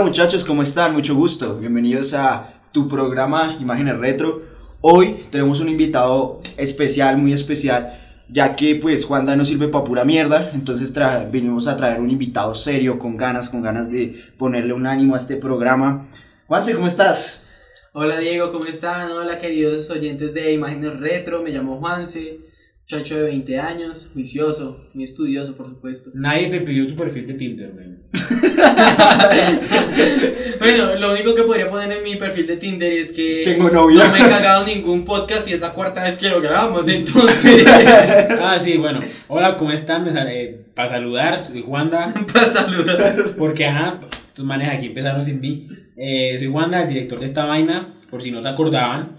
Hola muchachos, ¿cómo están? Mucho gusto. Bienvenidos a tu programa Imágenes Retro. Hoy tenemos un invitado especial, muy especial, ya que pues Juanda no sirve para pura mierda, entonces tra- venimos a traer un invitado serio, con ganas, con ganas de ponerle un ánimo a este programa. Juanse, ¿cómo estás? Hola Diego, ¿cómo están? Hola queridos oyentes de Imágenes Retro, me llamo Juanse, muchacho de 20 años, juicioso, muy estudioso por supuesto. Nadie te pidió tu perfil de Tinder, güey. Bueno, lo único que podría poner en mi perfil de Tinder es que Tengo novia. no me he cagado ningún podcast y es la cuarta vez que lo grabamos, entonces Ah, sí, bueno. Hola, ¿cómo están? Me sale, para saludar, soy Juanda. para saludar. Porque, ajá, tus manes aquí empezaron sin mí. Eh, soy Juanda, el director de esta vaina, por si no se acordaban.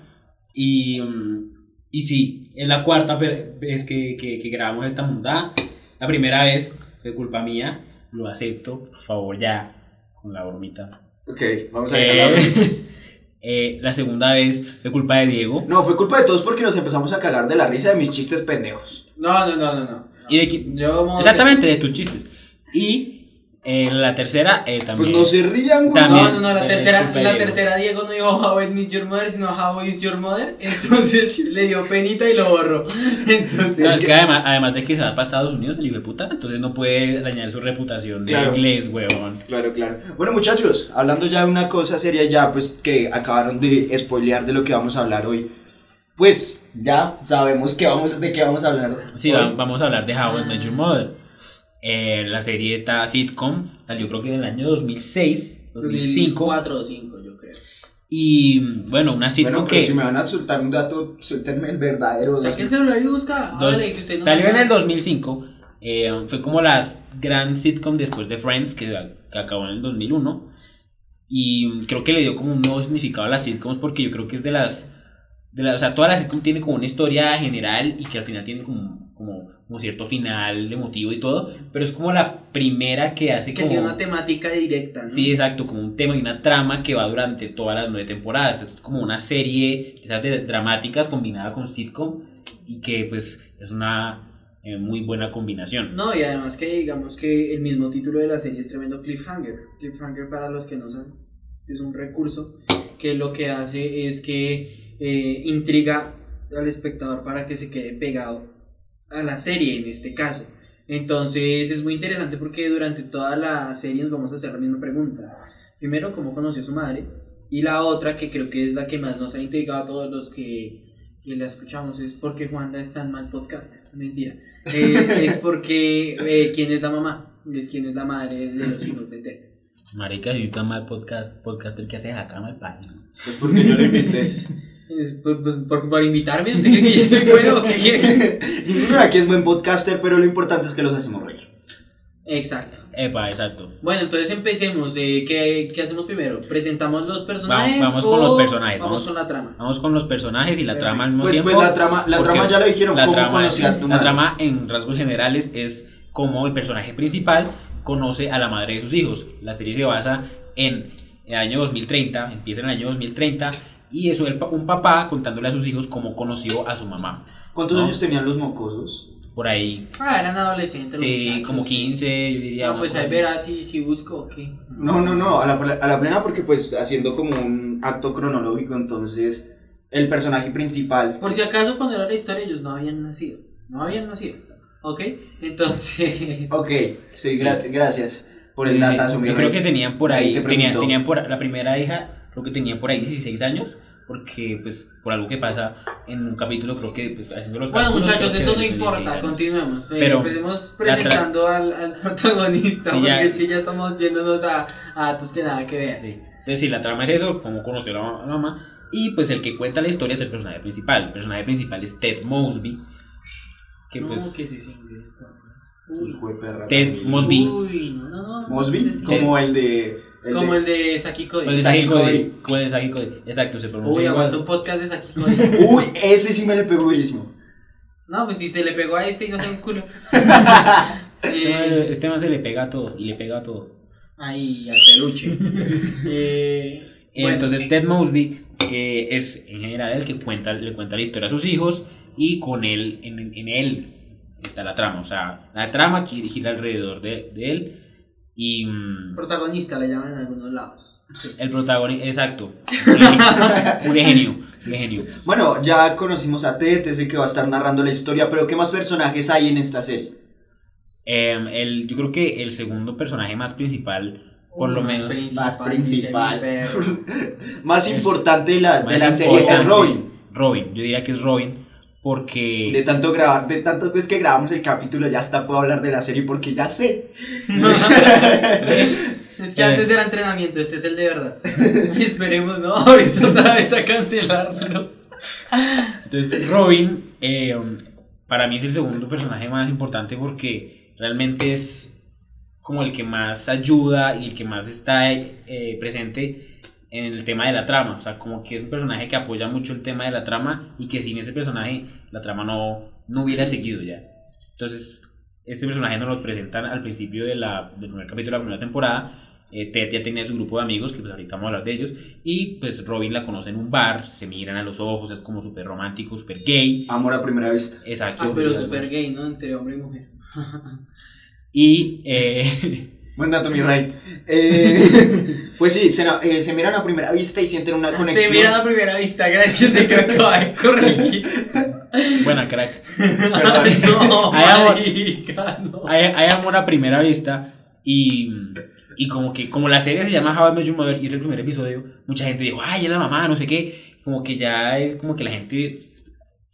Y, mm, y sí, es la cuarta vez que, que, que grabamos esta mundada. La primera vez fue culpa mía, lo acepto, por favor, ya, con la bromita. Ok, vamos a dejarla. Eh, eh, la segunda vez fue culpa de Diego. No, fue culpa de todos porque nos empezamos a cagar de la risa de mis chistes pendejos. No, no, no, no, no. Y de Yo Exactamente, de tus chistes. Y eh, la tercera eh, también. Pues no se rían, güey. También. No, no, no, la tercera, disculpa, la Diego. tercera Diego no dijo How I Meet Your Mother, sino How is Your Mother, entonces le dio penita y lo borró. Entonces, No, es que- que además, además de que se va para Estados Unidos, el hijo de puta, entonces no puede dañar su reputación de Claro. inglés, weón. Claro, claro. Bueno, muchachos, hablando ya de una cosa seria, ya pues que acabaron de spoilear de lo que vamos a hablar hoy. Pues ya sabemos que vamos, de qué vamos a hablar. Sí, hoy. va- vamos a hablar de How I Met Your Mother. Eh, la serie esta sitcom salió creo que en el año 2006, 2005. 2004 o 5, yo creo. Y bueno, una sitcom Bueno, que si me van a soltar un dato, suéltenme el verdadero. El celular y busca. dos- que usted no salió en el nada. 2005. eh, fue como la gran sitcom después de Friends, que, que acabó en el 2001. Y creo que le dio como un nuevo significado a las sitcoms porque yo creo que es de las... De la, o sea, toda la sitcom tiene como una historia general y que al final tiene como, como, como cierto final emotivo y todo, pero es como la primera que hace Que como... tiene una temática directa, ¿no? Sí, exacto, como un tema y una trama que va durante todas las nueve temporadas. Es como una serie esas de dramáticas combinada con sitcom y que pues es una eh, muy buena combinación. No, y además que digamos que el mismo título de la serie es tremendo cliffhanger. Cliffhanger para los que no saben es un recurso que lo que hace es que eh, intriga al espectador para que se quede pegado a la serie en este caso. Entonces es muy interesante porque durante toda la serie nos vamos a hacer la misma pregunta. Primero, ¿cómo conoció a su madre? Y la otra, que creo que es la que más nos ha intrigado a todos los que, que la escuchamos, es por qué Juanda es tan mal podcaster. Mentira. Eh, es porque eh, quién es la mamá, es quién es la madre de los hijos de Ted. Marica, si tan mal podcast, podcaster que hace acá mal pan. Pues porque yo lo invité. Es por, por, por- por invitarme, ¿usted cree que yo soy bueno? Ninguno aquí es buen podcaster, pero lo importante es que los hacemos reír. Exacto. Epa, exacto. Bueno, entonces empecemos. eh, ¿qué, qué hacemos primero? ¿Presentamos los personajes? vamos o con los personajes, Vamos, vamos- con la trama. Vamos con los personajes y la trama al mismo Pues, tiempo. pues la trama, la trama ya lo dijeron, la cómo trama, tu la madre. trama en rasgos generales es cómo el personaje principal conoce a la madre de sus hijos. La serie se basa en el año 2030, empieza en el año 2030 y eso es un papá contándole a sus hijos cómo conoció a su mamá. ¿Cuántos No. años tenían los mocosos? Por ahí, Ah, eran adolescentes. sí, muchachos. como 15, yo diría. No, pues ahí verás si, si busco o qué. No, no, no, a la, a la plena porque pues haciendo como un acto cronológico, entonces el personaje principal... Por si acaso, cuando era la historia, ellos no habían nacido. No habían nacido. ¿Ok? Entonces. Ok, sí, gra- gracias por Sí, el sí, datazo. mi Yo creo que tenían por ahí, Ahí te tenían, tenían por, la primera hija, creo que tenían por ahí 16 años, porque pues por algo que pasa en un capítulo, creo que pues, haciendo los Bueno, muchachos, eso no de 16 importa, continuemos. Eh, Pero empecemos presentando al, al protagonista, Sí, porque ya- es que ya estamos yéndonos a, a datos que nada que ver. Sí. Entonces sí, la trama es eso, cómo conoció a la ma- la mamá, y pues el que cuenta la historia es el personaje principal. El personaje principal es Ted Mosby, que no, pues... que sí, sí, inglés. Uy. Hijo de perra. Ted Mosby. Uy, no, no, no. Mosby, como el de... el Como de- el de Saki Cody. Saki como el de Saki Cody. Exacto, se pronuncia Uy, aguanta un podcast de Saki Cody. Uy, ese sí me le pegó durísimo. No, pues si se le pegó a este y no se un culo. Este man- eh, Este man se le pega a todo, y le pega a todo. ahí, al peluche. eh, Eh, bueno, Entonces Ted Mosby eh, es en general el que cuenta, le cuenta la historia a sus hijos y con él, en, en él está la trama. O sea, la trama que gira alrededor de, de él Y mm, Protagonista le llaman en algunos lados. el protagonista, exacto. Un genio, un genio. Bueno, ya conocimos a Ted, es el que va a estar narrando la historia, pero ¿qué más personajes hay en esta serie? Em, el, yo creo que el segundo personaje más principal, por lo Más menos. principal, Más principal. Más importante de la, de la serie es Robin. Robin, yo diría que es Robin, porque. De tanto grabar, de tantas veces que grabamos el capítulo, ya hasta puedo hablar de la serie porque ya sé. Es que antes era entrenamiento, este es el de verdad. Esperemos, ¿no? Ahorita otra vez a cancelarlo. Entonces, Robin, eh, para mí es el segundo personaje más importante porque realmente es como el que más ayuda y el que más está eh, presente en el tema de la trama. O sea, como que es un personaje que apoya mucho el tema de la trama y que sin ese personaje la trama no, no hubiera seguido ya. Entonces, este personaje nos lo presentan al principio de la, del primer capítulo de la primera temporada. Eh, Ted ya tenía su grupo de amigos, que pues ahorita vamos a hablar de ellos. Y pues Robin la conoce en un bar, se miran a los ojos, es como súper romántico, súper gay. Amor a primera vista. Exacto. Ah, pero super gay, ¿no? Entre hombre y mujer. Y eh, Buen dato, mi rey. Eh, pues sí, se, eh, se miran a primera vista y sienten una conexión. Se miran a primera vista, gracias de que acaba de corregir. buena crack. Perdón. no, Hay amor. marica, no. Hay, hay amor a primera vista y, y como que como la serie se llama How I Met Your Mother y es el primer episodio, mucha gente dijo, ay, es la mamá, no sé qué. Como que ya como que la gente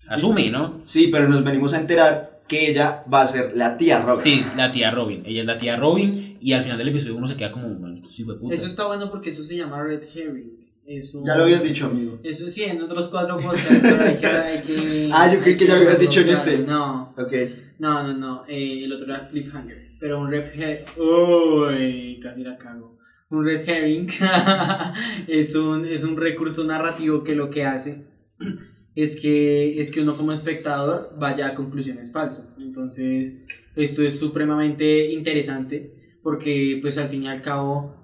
asume, ¿no? Sí, pero nos venimos a enterar que ella va a ser la tía Robin. Sí, la tía Robin. Ella es la tía Robin y al final del episodio uno se queda como, "Man, estos hijos de puta". Eso está bueno porque eso se llama Red Herring. Eso, Ya lo habías dicho, amigo. Eso sí, en otros cuatro podcasts, hay que, hay que- Ah, yo creí hay que ya lo habías dicho en este. No, Ok. no, no, no. eh, el otro era Cliffhanger. Pero un Red Herring. Uy, casi la cago. Un Red Herring es, un, es un recurso narrativo que lo que hace es que, es que uno como espectador vaya a conclusiones falsas. Entonces, esto es supremamente interesante porque, pues, al fin y al cabo,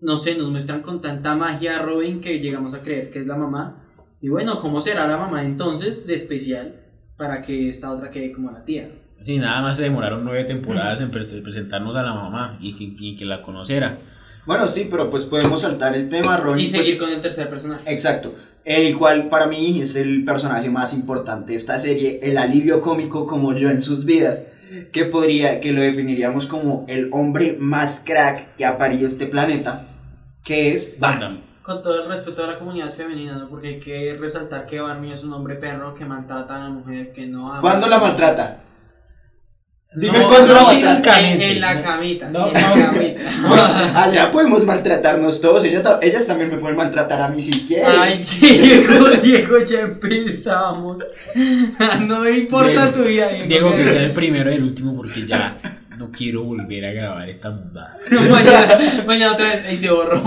no sé, nos muestran con tanta magia a Robin que llegamos a creer que es la mamá. Y bueno, ¿cómo será la mamá entonces de especial para que esta otra quede como la tía? Sí, nada más se demoraron nueve temporadas en pres- presentarnos a la mamá y que, y que la conociera. Bueno, sí, pero pues podemos saltar el tema, Robin. Y seguir pues, con el tercer personaje. Exacto. El cual para mí es el personaje más importante de esta serie, el alivio cómico como yo en sus vidas, que podría, que lo definiríamos como el hombre más crack que ha parido este planeta, que es Barney. Con todo el respeto a la comunidad femenina, ¿no? Porque hay que resaltar que Barney es un hombre perro que maltrata a la mujer, que no ama. ¿Cuándo la maltrata? Dime No, cuándo no, físicamente. En, en la No. camita. No, en la no. camita. Pues allá podemos maltratarnos todos, ella ta- ellas también me pueden maltratar a mí si quieren. Ay, Diego, Diego, ya empezamos. No me importa Diego, tu vida, Diego. Diego que sea el primero y el último porque ya no quiero volver a grabar esta mundada. mañana, mañana otra vez, ahí se borró.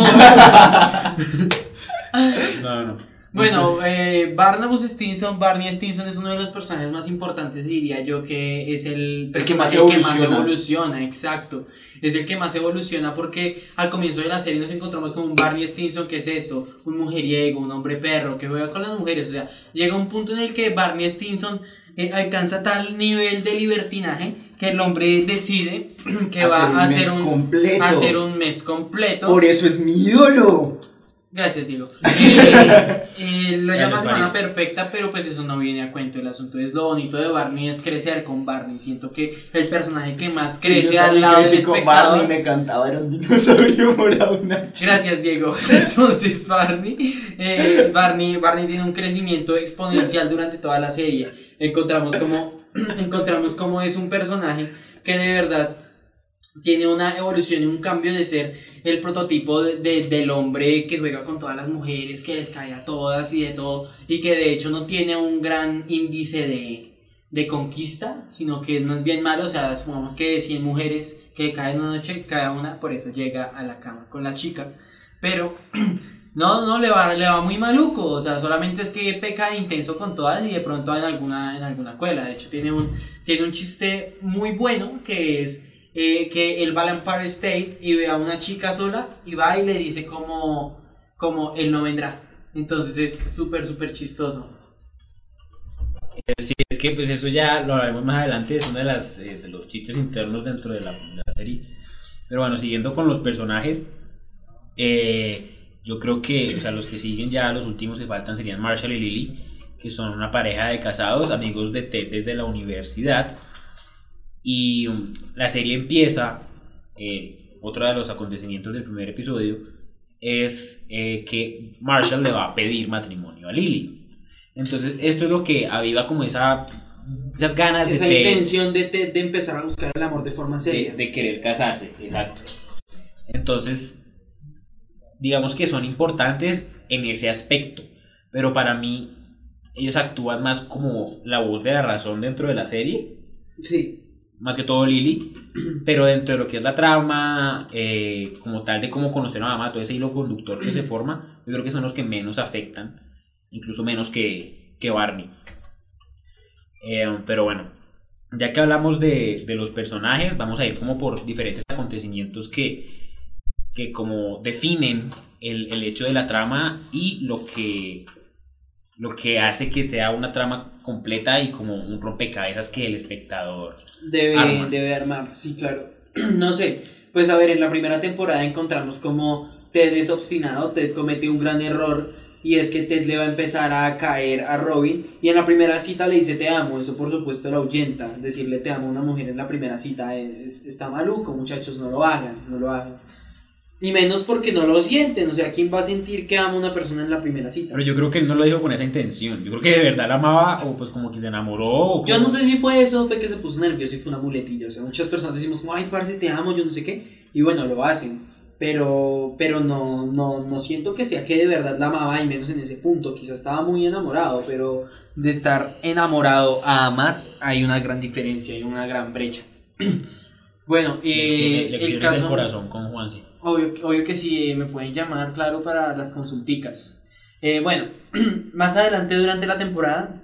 No, no. Bueno, eh, Barnabas Stinson, Barney Stinson es uno de los personajes más importantes, diría yo, que es el El que más personaje que más evoluciona. exacto. Es el que más evoluciona porque al comienzo de la serie nos encontramos con un Barney Stinson, que es eso, un mujeriego, un hombre perro, que juega con las mujeres. O sea, llega un punto en el que Barney Stinson eh, alcanza tal nivel de libertinaje que el hombre decide que va a Hacer hacer un mes un, completo. a hacer un mes completo. Por eso es mi ídolo. Gracias, Diego. Eh, eh, lo Gracias, llama semana perfecta, pero pues eso no viene a cuento. El asunto es lo bonito de Barney es crecer con Barney. Siento que el personaje que más crece Sí, yo al lado del espectador. Barney, me encantaba, era un dinosaurio morado, una Gracias, Diego. Entonces, Barney, eh, Barney, Barney tiene un crecimiento exponencial durante toda la serie. Encontramos como, encontramos como es un personaje que de verdad tiene una evolución y un cambio de ser el prototipo de- de- del hombre que juega con todas las mujeres, que les cae a todas y de todo, y que de hecho no tiene un gran índice de, de conquista, sino que es más bien malo, o sea, supongamos que de 100 mujeres que caen una noche, cada una por eso llega a la cama con la chica, pero no, no, le va, le va muy maluco, o sea, solamente es que peca de intenso con todas y de pronto en alguna, en alguna cuela, de hecho tiene un, tiene un chiste muy bueno que es eh, que él va al Empire State y ve a una chica sola y va y le dice como, como él no vendrá. Entonces es súper, súper chistoso. Eh, Sí, es que pues eso ya lo hablaremos más adelante, es uno de, las, eh, de los chistes internos dentro de la, de serie. Pero bueno, siguiendo con los personajes, yo creo que, o sea, los que siguen ya, los últimos que faltan serían Marshall y Lily, que son una pareja de casados, amigos de Ted desde la universidad. Y um, la serie empieza, eh, otro de los acontecimientos del primer episodio, es eh, que Marshall le va a pedir matrimonio a Lily. Entonces, esto es lo que aviva como esa, esas ganas Esa de Ted intención de, de empezar a buscar el amor de forma de, seria. de querer casarse, exacto. Entonces, digamos que son importantes en ese aspecto, pero para mí ellos actúan más como la voz de la razón dentro de la serie, Sí. Más que todo Lily, pero dentro de lo que es la trama, eh, como tal de cómo conocer a mamá, todo ese hilo conductor que se forma, yo creo que son los que menos afectan, incluso menos que, que Barney. Eh, pero bueno, ya que hablamos de, de los personajes, vamos a ir como por diferentes acontecimientos que, que como definen el, el hecho de la trama y lo que, lo que hace que te da una trama completa y como un rompecabezas que el espectador Debe, Arma. debe armar, sí, claro. no sé, pues a ver, en la primera temporada encontramos como Ted es obstinado, Ted comete un gran error y es que Ted le va a empezar a caer a Robin y en la primera cita le dice te amo, eso por supuesto lo ahuyenta, decirle te amo a una mujer en la primera cita es- está maluco, muchachos, no lo hagan, no lo hagan. Y menos porque no lo sienten, o sea, ¿quién va a sentir que ama a una persona en la primera cita? Pero yo creo que él no lo dijo con esa intención. Yo creo que de verdad la amaba o pues como que se enamoró. o Yo como- no sé si fue eso, fue que se puso nervioso y fue una muletilla. O sea, muchas personas decimos, ay, parce, te amo, yo no sé qué. Y bueno, lo hacen. Pero, pero no, no, no siento que sea que de verdad la amaba, y menos en ese punto. Quizás estaba muy enamorado, pero de estar enamorado a amar hay una gran diferencia, hay una gran brecha. bueno, Lecciones, eh, el lecciones caso... del corazón con Juanse. Obvio, obvio que sí, eh, me pueden llamar, claro, para las consulticas. Eh, bueno, más adelante durante la temporada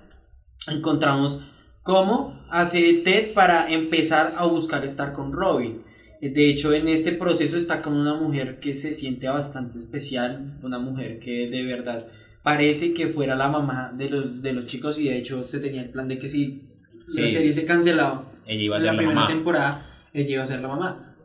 encontramos cómo hace Ted para empezar a buscar estar con Robin. Eh, De hecho, en este proceso está con una mujer que se siente bastante especial, una mujer que de verdad parece que fuera la mamá de los, de los chicos y de hecho se tenía el plan de que si la serie se cancelaba, Ella iba a ser la la primera mamá. temporada, ella iba a ser la mamá.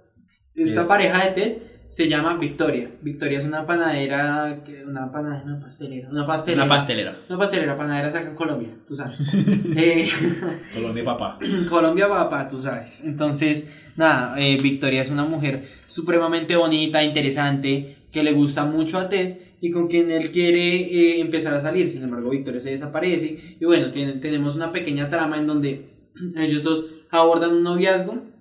Esta Es- pareja de Ted se llama Victoria. Victoria es una panadera, que- una panadera, una pastelera, una pastelera. Una pastelera. Una pastelera, panadera acá en Colombia, tú sabes. Eh, Colombia papá. Colombia, papá, tú sabes. Entonces, nada, eh, Victoria es una mujer supremamente bonita, interesante, que le gusta mucho a Ted y con quien él quiere eh, empezar a salir. Sin embargo, Victoria se desaparece. Y bueno, tenemos una pequeña trama en donde ellos dos abordan un noviazgo.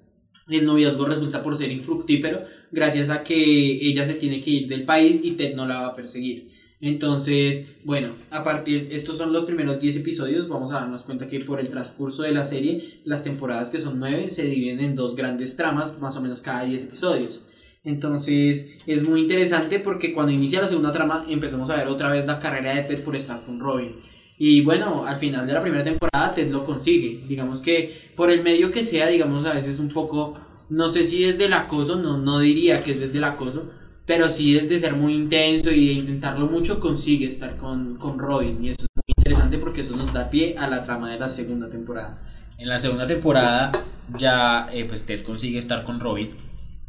El noviazgo resulta por ser infructífero gracias a que ella se tiene que ir del país y Ted no la va a perseguir. Entonces, bueno, a partir, estos son los primeros 10 episodios, vamos a darnos cuenta que por el transcurso de la serie, las temporadas que son 9 se dividen en dos grandes tramas, más o menos cada 10 episodios. Entonces, es muy interesante porque cuando inicia la segunda trama, empezamos a ver otra vez la carrera de Ted por estar con Robin. Y bueno, al final de la primera temporada Ted lo consigue. Digamos que por el medio que sea, digamos a veces un poco, no sé si es del acoso, no, no diría que es desde el acoso, pero sí desde ser muy intenso y de intentarlo mucho consigue estar con, con Robin. Y eso es muy interesante porque eso nos da pie a la trama de la segunda temporada. En la segunda temporada ya eh, pues Ted consigue estar con Robin.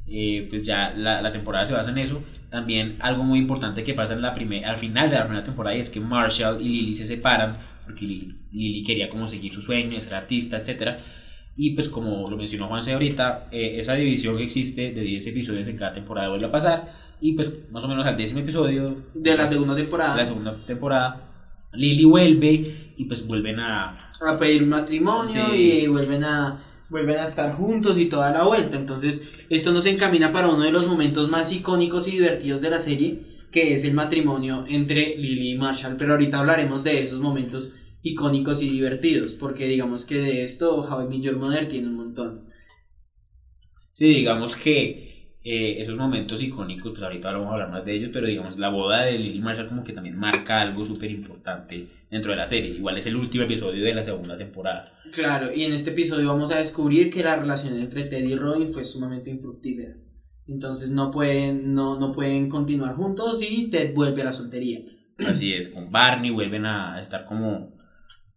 Eh, pues ya la, la temporada se basa en eso. También algo muy importante que pasa en la primer, al final de la primera temporada y es que Marshall y Lily se separan porque Lily, Lily quería como seguir su sueño de ser artista, etc. Y pues como lo mencionó Juanse ahorita, eh, esa división que existe de 10 episodios en cada temporada vuelve a pasar. Y pues más o menos al décimo episodio De la segunda temporada. de la segunda temporada, Lily vuelve y pues vuelven a, a pedir matrimonio Sí. y vuelven a vuelven a estar juntos y toda la vuelta. Entonces, esto nos encamina para uno de los momentos más icónicos y divertidos de la serie, que es el matrimonio entre Lily y Marshall. Pero ahorita hablaremos de esos momentos icónicos y divertidos, porque digamos que de esto How I tiene un montón. Sí, digamos que eh, esos momentos icónicos, pues ahorita vamos a hablar más de ellos, pero digamos, la boda de Lily Marshall como que también marca algo súper importante dentro de la serie. Igual es el último episodio de la segunda temporada. Claro, y en este episodio vamos a descubrir que la relación entre Ted y Robin fue sumamente infructífera. Entonces no pueden, no, no pueden continuar juntos y Ted vuelve a la soltería. Así es, con Barney vuelven a estar como,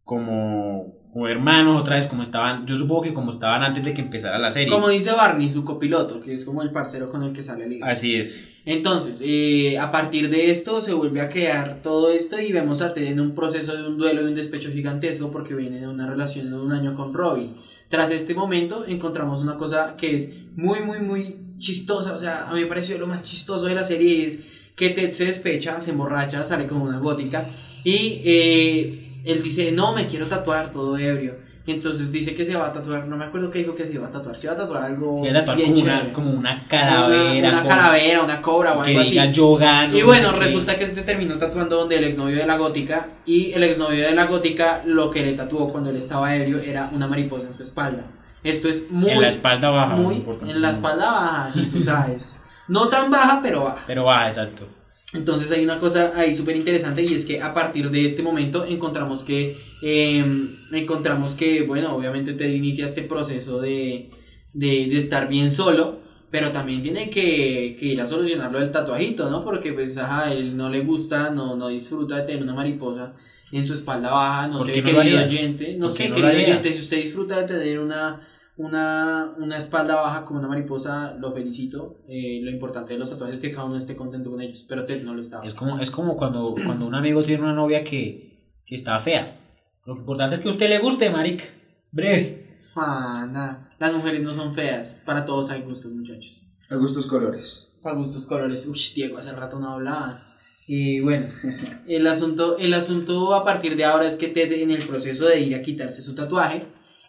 como, como hermanos otra vez, como estaban, yo supongo que como estaban antes de que empezara la serie. Como dice Barney, su copiloto, que es como el parcero con el que sale liga. Así es. Entonces, eh, a partir de esto se vuelve a crear todo esto y vemos a Ted en un proceso de un duelo y un despecho gigantesco porque viene de una relación de un año con Robin. Tras este momento encontramos una cosa que es muy, muy, muy chistosa. O sea, a mí me pareció lo más chistoso de la serie es que Ted se despecha, se emborracha, sale como una gótica y eh, él dice, no, me quiero tatuar todo ebrio. Entonces dice que se va a tatuar, no me acuerdo qué dijo que se iba a tatuar, se iba a tatuar algo Se iba a tatuar bien como una, como una calavera. Una, calavera, una cobra o algo así. Y no bueno, qué. resulta que se terminó tatuando donde el exnovio de la gótica y el exnovio de la gótica lo que le tatuó cuando él estaba ebrio era una mariposa en su espalda. Esto es muy, En la espalda baja. muy importante. en la espalda baja, si tú sabes. No tan baja, pero baja. Pero baja, exacto. Entonces hay una cosa ahí súper interesante y es que a partir de este momento encontramos que, eh, encontramos que, bueno, obviamente te inicia este proceso de, de, de estar bien solo, pero también tiene que, que ir a solucionarlo del tatuajito, ¿no? Porque pues, ajá, él no le gusta, no, no disfruta de tener una mariposa en su espalda baja, no ¿Por sé, querido oyente, no ¿Por sé, querido oyente, si usted disfruta de tener una, una, una espalda baja como una mariposa, lo felicito. Eh, lo importante de los tatuajes es que cada uno esté contento con ellos, pero Ted no lo estaba. Es como, es como cuando, cuando un amigo tiene una novia que, que está fea. Lo importante es que a usted le guste, maric. Breve. Ah, nada. Las mujeres no son feas. Para todos hay gustos, muchachos. A gustos colores. Para gustos colores. Uy, Diego, hace rato no hablaba. Y bueno, el asunto, el asunto a partir de ahora es que Ted en el proceso de ir a quitarse su tatuaje,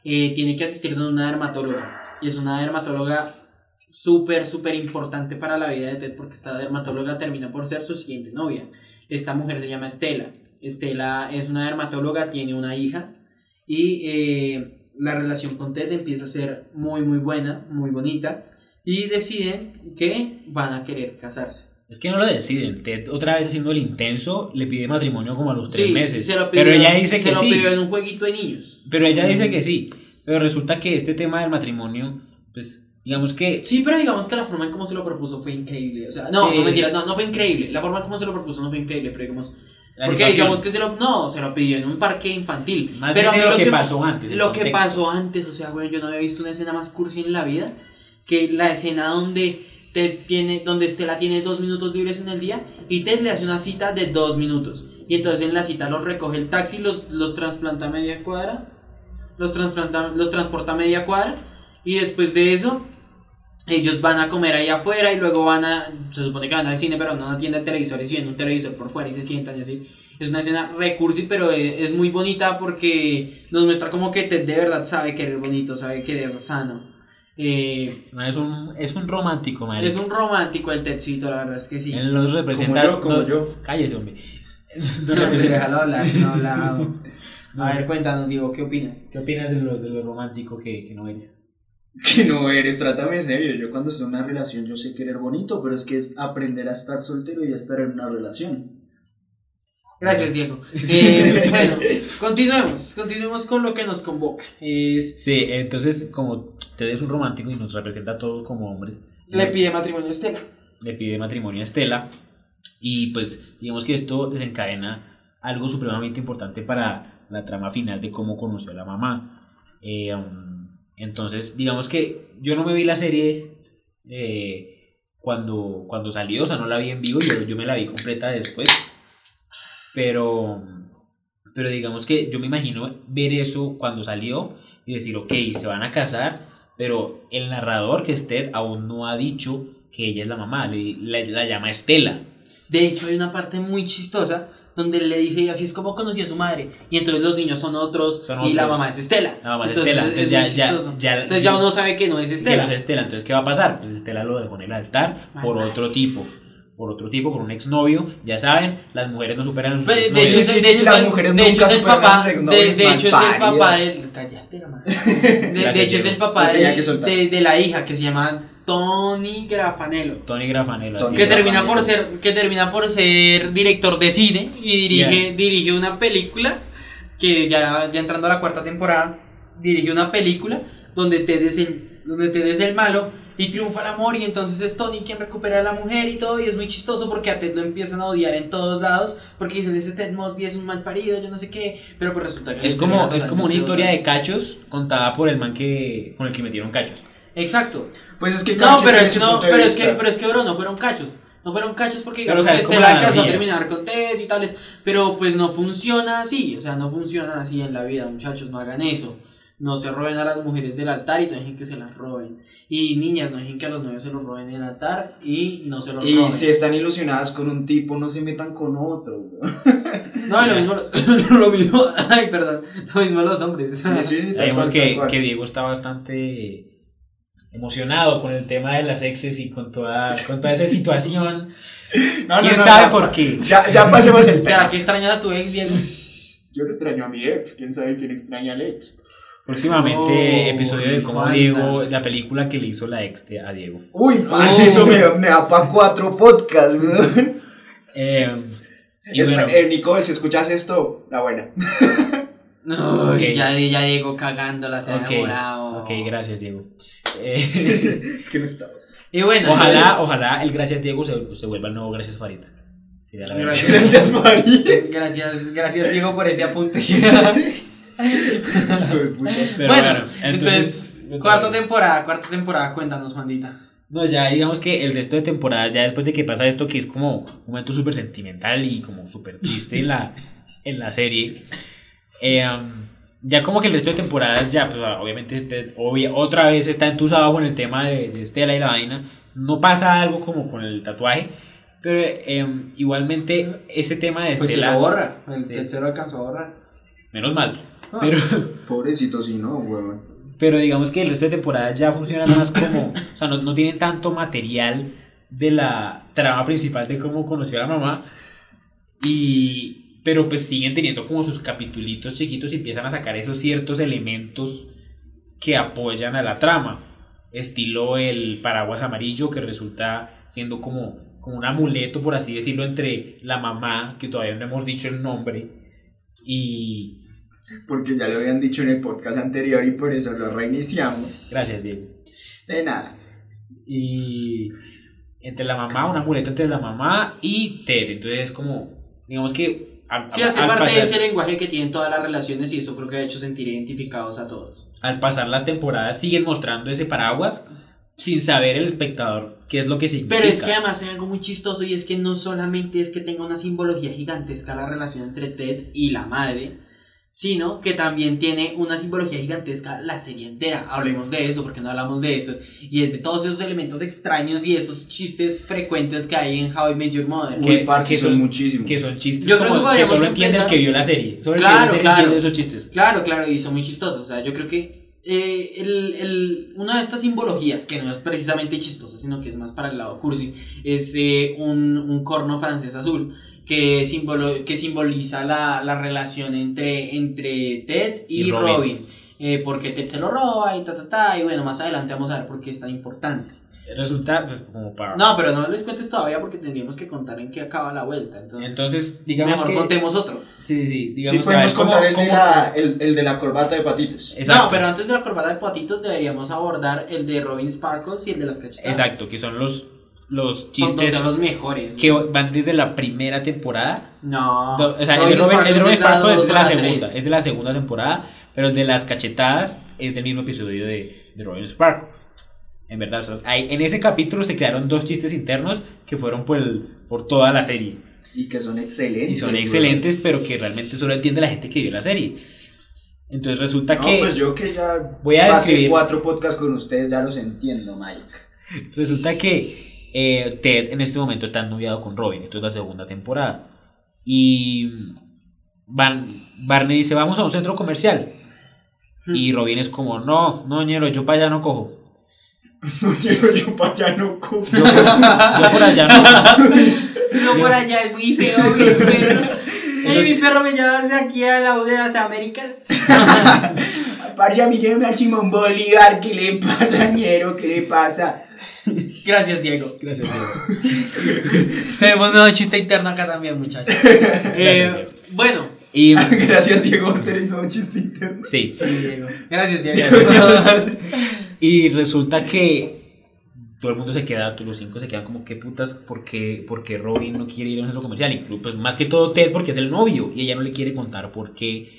eh, tiene que asistir a una dermatóloga. Y es una dermatóloga súper, súper importante para la vida de Ted porque esta dermatóloga termina por ser su siguiente novia. Esta mujer se llama Estela. Estela es una dermatóloga, tiene una hija y eh, la relación con Ted empieza a ser muy, muy buena, muy bonita y deciden que van a querer casarse. Es que no lo deciden. Ted, otra vez haciendo el intenso, le pide matrimonio como a los tres Sí, meses. se lo pidió, pero ella dice se que lo sí. pidió en un jueguito de niños. Pero ella dice que sí. Pero resulta que este tema del matrimonio, pues, digamos que. Sí, pero digamos que la forma en cómo se lo propuso fue increíble. O sea, no, Sí. no mentira, no, no fue increíble. La forma en cómo se lo propuso no fue increíble, pero digamos. porque digamos que se lo. No, se lo pidió en un parque infantil. Más pero a mí de lo que pasó antes, Lo que pasó antes, o sea, güey, yo no había visto una escena más cursi en la vida que la escena donde Ted tiene, donde Estela tiene dos minutos libres en el día y Ted le hace una cita de dos minutos. Y entonces en la cita los recoge el taxi, los, los trasplanta a media cuadra, los, trasplanta, los transporta a media cuadra y después de eso ellos van a comer ahí afuera y luego van a, se supone que van al cine, pero no a una tienda de televisores y ven un televisor por fuera y se sientan y así. Es una escena recursi, pero eh, es muy bonita porque nos muestra como que Ted de verdad sabe querer bonito, sabe querer sano. Eh, No, es un, es un romántico, es un romántico el Tedcito, la verdad es que sí. Él nos representa. Como yo, como no- yo. Cállese, hombre. No, representa- déjalo hablar, no ha hablado. No, A ver, cuéntanos, Diego, ¿qué opinas? ¿Qué opinas de lo, de lo romántico que, que no eres? Que no eres, trátame en serio. Yo cuando estoy en una relación yo sé querer bonito, pero es que es aprender a estar soltero y a estar en una relación. Gracias, Diego. Eh, bueno, continuemos, continuemos con lo que nos convoca. Es, Sí, entonces, como Ted es un romántico y nos representa a todos como hombres, le pide matrimonio a Estela. le pide matrimonio a Estela. Y pues, digamos que esto desencadena algo supremamente importante para la trama final de cómo conoció a la mamá. Eh, um, entonces, digamos que yo no me vi la serie eh, cuando, cuando salió, o sea, no la vi en vivo, yo, yo me la vi completa después. Pero, pero digamos que yo me imagino ver eso cuando salió y decir, ok, se van a casar, pero el narrador, que es Ted, aún no ha dicho que ella es la mamá, le- la, la llama Estela. De hecho, hay una parte muy chistosa donde le dice, y así es como conocí a su madre. Y entonces los niños son otros, Son y la mamá es Estela. La mamá es Entonces, Estela. Entonces, ya, ya, Entonces ya uno sabe que no es Estela. no es Estela. Entonces, ¿qué va a pasar? Pues Estela lo dejó en el altar por otro tipo. Por otro tipo, por un exnovio. Ya saben, las mujeres no superan a sus De, de exnovios. hecho, Sí, es- sí, de hecho las es el- mujeres de nunca a sus de, exnovios de hecho es el papá del, cállate. De, de hecho es el papá de, de, de la hija que se llama Tony Grafanello. Tony así Que. Grafanello. termina por ser, que termina por ser director de cine y dirige, Yeah. dirige una película que ya, ya entrando a la cuarta temporada, dirige una película donde Ted es el, donde Ted es el malo y triunfa el amor y entonces es Tony quien recupera a la mujer y todo y es muy chistoso porque a Ted lo empiezan a odiar en todos lados porque dicen ese Ted Mosby es un mal parido, yo no sé qué, pero pues resulta que Es como, es como una historia de cachos contada por el man que, con el que metieron cachos. Exacto. Pues es que No, pero es no, pero es que, pero es que bro, no fueron cachos. No fueron cachos porque Pero, o sea, que es como Estela la alcanzó a terminar con Ted y tales, pero pues no funciona así, o sea, no funciona así en la vida, muchachos, no hagan eso. No se roben a las mujeres del altar y no dejen que se las roben. Y niñas, no dejen que a los novios se los roben en el altar y no se los Y roben. si están ilusionadas con un tipo, no se metan con otro. No, y lo mismo, lo mismo, ay, perdón, lo mismo los hombres. Sí, sí, sí, que, que Diego está bastante emocionado con el tema de las exes y con toda, con toda esa situación. No, no, ¿Quién no, sabe no, por qué? Ya, ya pasemos el ¿Será tema. que extrañas a tu ex, Diego? Yo lo extraño a mi ex. ¿Quién sabe quién extraña al ex? Próximamente, Oh, episodio de cómo. Diego, la película que le hizo la ex a Diego. Uy, parce, eso me, me da para cuatro podcasts, güey. Eh, y Es- bueno, eh, Nicole, si escuchas esto, la buena. No, Ok. ya, ya Diego cagándola, se ha ok, enamorado. ok, gracias Diego. Eh, Es que no estaba. Y bueno, ojalá, entonces- ojalá el gracias Diego se, se vuelva el nuevo gracias Farid. Sería la verdad. Gracias. Gracias. Gracias, gracias Diego por ese apunte. Pero bueno, bueno, entonces, entonces, cuarta temporada, cuarta temporada, cuéntanos, Juandita. No, ya digamos que el resto de temporada, ya después de que pasa esto, que es como un momento súper sentimental y como súper triste en la, en la serie, eh, um, ya como que el resto de temporadas ya, pues obviamente este, obvia- otra vez está entusado con el tema de, de Estela y la vaina, no pasa algo como con el tatuaje, pero eh, igualmente ese tema de Pues se Estela, lo borra, el Sí. tercero alcanzó a borrar. menos mal, Ah. pero... Pobrecito, sí, no, weón. Pero digamos que el resto de temporadas ya funcionan más como, o sea, no, no tienen tanto material de la trama principal de cómo conoció a la mamá. Y, pero pues siguen teniendo como sus capitulitos chiquitos y empiezan a sacar esos ciertos elementos que apoyan a la trama. Estilo el paraguas amarillo que resulta siendo como, como un amuleto, por así decirlo, entre la mamá, que todavía no hemos dicho el nombre, y... Porque ya lo habían dicho en el podcast anterior y por eso lo reiniciamos. Gracias, Diego. De nada. y entre la mamá, un amuleto entre la mamá y Ted. Entonces es como, digamos que... Sí, hace parte de ese lenguaje que tienen todas las relaciones y eso creo que ha hecho sentir identificados a todos. Al pasar las temporadas siguen mostrando ese paraguas sin saber el espectador qué es lo que significa. Pero es que además hay algo muy chistoso y es que no solamente es que tenga una simbología gigantesca la relación entre Ted y la madre, sino que también tiene una simbología gigantesca la serie entera. Hablemos de eso, porque no hablamos de eso. Y es de todos esos elementos extraños y esos chistes frecuentes que hay en How I Met Your Mother. Que- parce, que son son- muchísimos. que son chistes Yo creo como que podríamos solo entiende el que vio la serie. Solo el Claro, que vio la serie claro. entiende esos chistes. Claro, claro, y son muy chistosos. O sea, yo creo que eh, el, el- una de estas simbologías, que no es precisamente chistosa, sino que es más para el lado cursi, es eh, un, un corno francés azul. Que, simbolo, que simboliza la, la relación entre, entre Ted y, Y Robin. Robin. Eh, porque Ted se lo roba y ta ta ta. Y bueno, más adelante vamos a ver por qué es tan importante. Resulta pues, como para... No, pero no les cuentes todavía porque tendríamos que contar en qué acaba la vuelta. Entonces, Entonces, digamos mejor que... contemos otro. Sí, sí, sí. Sí, Digamos, a podemos ver, ¿cómo- contar el, de la, el, el de la corbata de patitos. Exacto. No, pero antes de la corbata de patitos deberíamos abordar el de Robin Sparkles y el de las cachetadas. Exacto, que son los, los Son chistes de los mejores. que van desde la primera temporada. No. Do- o sea, el Robin, el es Sparkle de la segunda, tres. es de la segunda temporada, pero el de las cachetadas es del mismo episodio de, de Robin Sparkle. En verdad, o sea, hay- en ese capítulo se crearon dos chistes internos que fueron por, el- por toda la serie. Y que son excelentes. Y son excelentes, pero que realmente solo entiende la gente que vio la serie. Entonces resulta No, que pues yo que ya Voy a describir- cuatro podcasts con ustedes, ya los entiendo, Mike. Resulta que eh, Ted en este momento está noviado con Robin. Esto es la segunda temporada. Y Van, Barney dice, vamos a un centro comercial. Hmm. Y Robin es como, no, no, ñero, yo para allá no cojo. No quiero yo para allá no cojo. Yo, por- yo por allá no. No por allá es muy feo, mi perro. Mi perro me lleva hacia aquí a la U de las Américas. Parce, a mí lléveme al Simón Bolívar, ¿qué le pasa, ñero? ¿Qué le pasa? Gracias, Diego. Gracias, Diego. Tenemos nuevo chiste interno acá también, muchachos. Gracias, Eh, Diego. bueno. Y Gracias, Diego, por ser el nuevo chiste interno. sí, Sí, Diego. Gracias, Diego. y resulta que todo el mundo se queda, todos los cinco se quedan como, ¿qué putas? ¿Por qué, por qué Robin no quiere ir a un centro comercial? Incluso, pues más que todo Ted porque es el novio y ella no le quiere contar por qué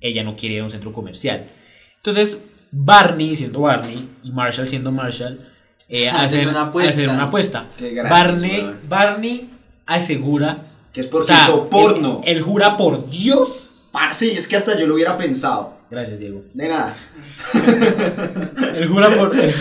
ella no quiere ir a un centro comercial. Entonces, Barney siendo Barney y Marshall siendo Marshall, eh, Hacen hacen, una apuesta. hacen una apuesta. Qué grande, Barney, weón. Barney asegura, Que es o porque sea, hizo porno. Él, él jura por Dios. Parce, es que hasta yo lo hubiera pensado. Gracias, Diego. De nada. Él jura por, él,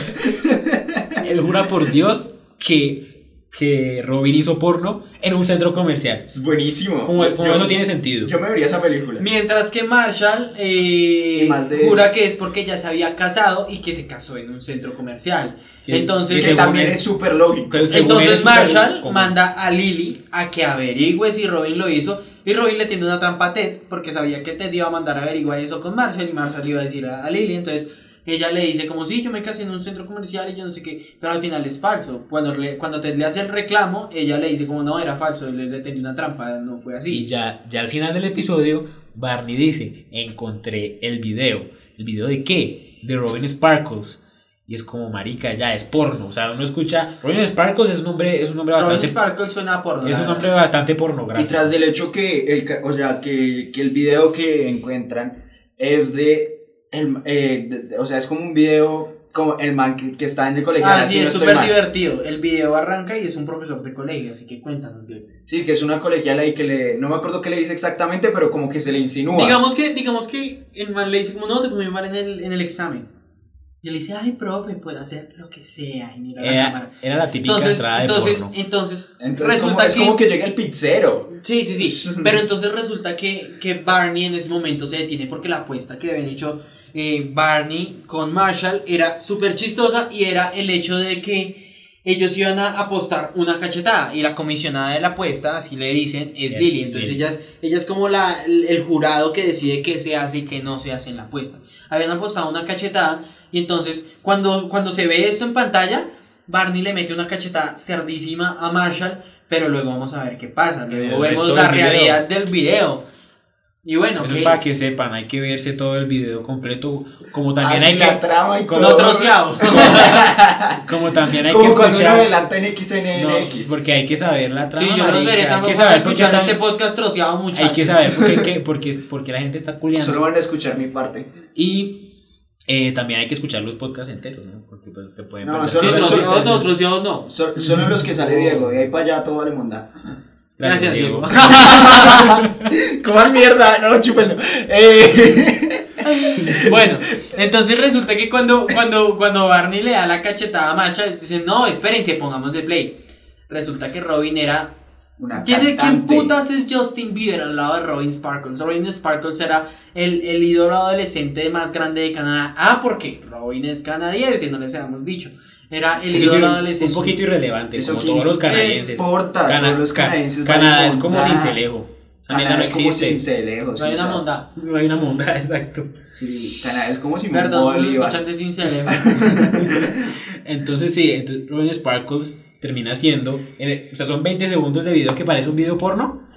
él jura por Dios que, que Robin hizo porno en un centro comercial. Es buenísimo. Como, como Yo- eso tiene sentido. Yo me vería esa película. Mientras que Marshall eh, de- jura que es porque ya se había casado y que se casó en un centro comercial. Que es- Entonces, que también él- es súper lógico. Entonces Marshall común. manda a Lily a que averigüe si Robin lo hizo y Robin le tiende una trampa a Ted porque sabía que Ted iba a mandar a averiguar eso con Marshall y Marshall iba a decir a, a Lily entonces ella le dice como sí yo me casé en un centro comercial y yo no sé qué pero al final es falso cuando, le- cuando Ted le hace el reclamo ella le dice como no era falso él le tenía una trampa no fue Y así ya, ya al final del episodio, Barney dice, encontré el video. ¿El video de qué? De Robin Sparkles. Y es como, marica, ya es porno. O sea, uno escucha... Robin Sparkles es un nombre, es un nombre Robin bastante... Sparkle suena a porno es un nombre bastante Y pornográfico. tras del hecho que el, o sea, que, que el video que encuentran es de, el, eh, de- de- o sea, es como un video como el man que, que está en el colegio. Ah, sí, es súper divertido. El video arranca y es un profesor de colegio, así que cuéntanos. Diego. Sí, que es una colegiala y que le, no me acuerdo qué le dice exactamente, pero como que se le insinúa. Digamos que, digamos que el man le dice como, no, te fue muy mal en el, en el examen. Y él dice, ay, profe, puedo hacer lo que sea. Y mira la Era, cámara. era la típica Entonces, entrada de entonces, porno. entonces, Entonces como- resulta es que... como que llega el pizzero. Sí, sí, sí. Pero entonces resulta que, que Barney en ese momento se detiene porque la apuesta que habían hecho eh, Barney con Marshall era súper chistosa y era el hecho de que ellos iban a apostar una cachetada y la comisionada de la apuesta, así le dicen, es Lily. Entonces ella es, ella es como la, el, jurado que decide qué se hace y qué no se hace en la apuesta. Habían apostado una cachetada y entonces cuando, cuando se ve esto en pantalla, Barney le mete una cachetada cerdísima a Marshall, pero luego vamos a ver qué pasa. Luego vemos la video. realidad del video. Y bueno, Eso ¿qué es para es? que sepan, hay que verse todo el video completo. Como también Así hay la que... trama y como no todo. troceado. Como también hay como que cuando uno escuchar... adelanta en No, XNX. porque hay que saber la trama. Sí, yo no los veré hay tampoco que para saber escuchar están- este podcast troceado, muchachos. Hay que saber por qué, porque, porque la gente está culiando. Solo van a escuchar mi parte. Y eh, también hay que escuchar los podcasts enteros, ¿no? Porque pues, se pueden No, solo- ciertas solo- Troceado no, no. Solo los que sale Diego, de ahí para allá todo vale mondad. Gracias, Diego. Coman mierda, no, chúpenlo. Eh, bueno, entonces resulta que cuando, cuando, cuando Barney le da la cachetada a Marshall, dicen, no, espérense, pongamos de play. Resulta que Robin era Una ¿Quién, ¿Quién putas es Justin Bieber al lado de Robin Sparkles? Robin Sparkles era el, el ídolo adolescente más grande de Canadá. Ah, porque Robin es canadiense, no les habíamos dicho. Era el ídolo adolescente. Un poquito irrelevante, Eso como todos los canadienses. importa, Cana- todos los Ca- canadienses Canadá es como. Cincelejo. Canadá no es como existe. cincelejo. No hay una monda. No hay una monda, exacto. Sí, Canadá es como Simón Perdón, Bolívar. escuchantes sin cerebro. Entonces sí, entonces Robin Sparkles termina siendo, en el- o sea, son 20 segundos de video que parece un video porno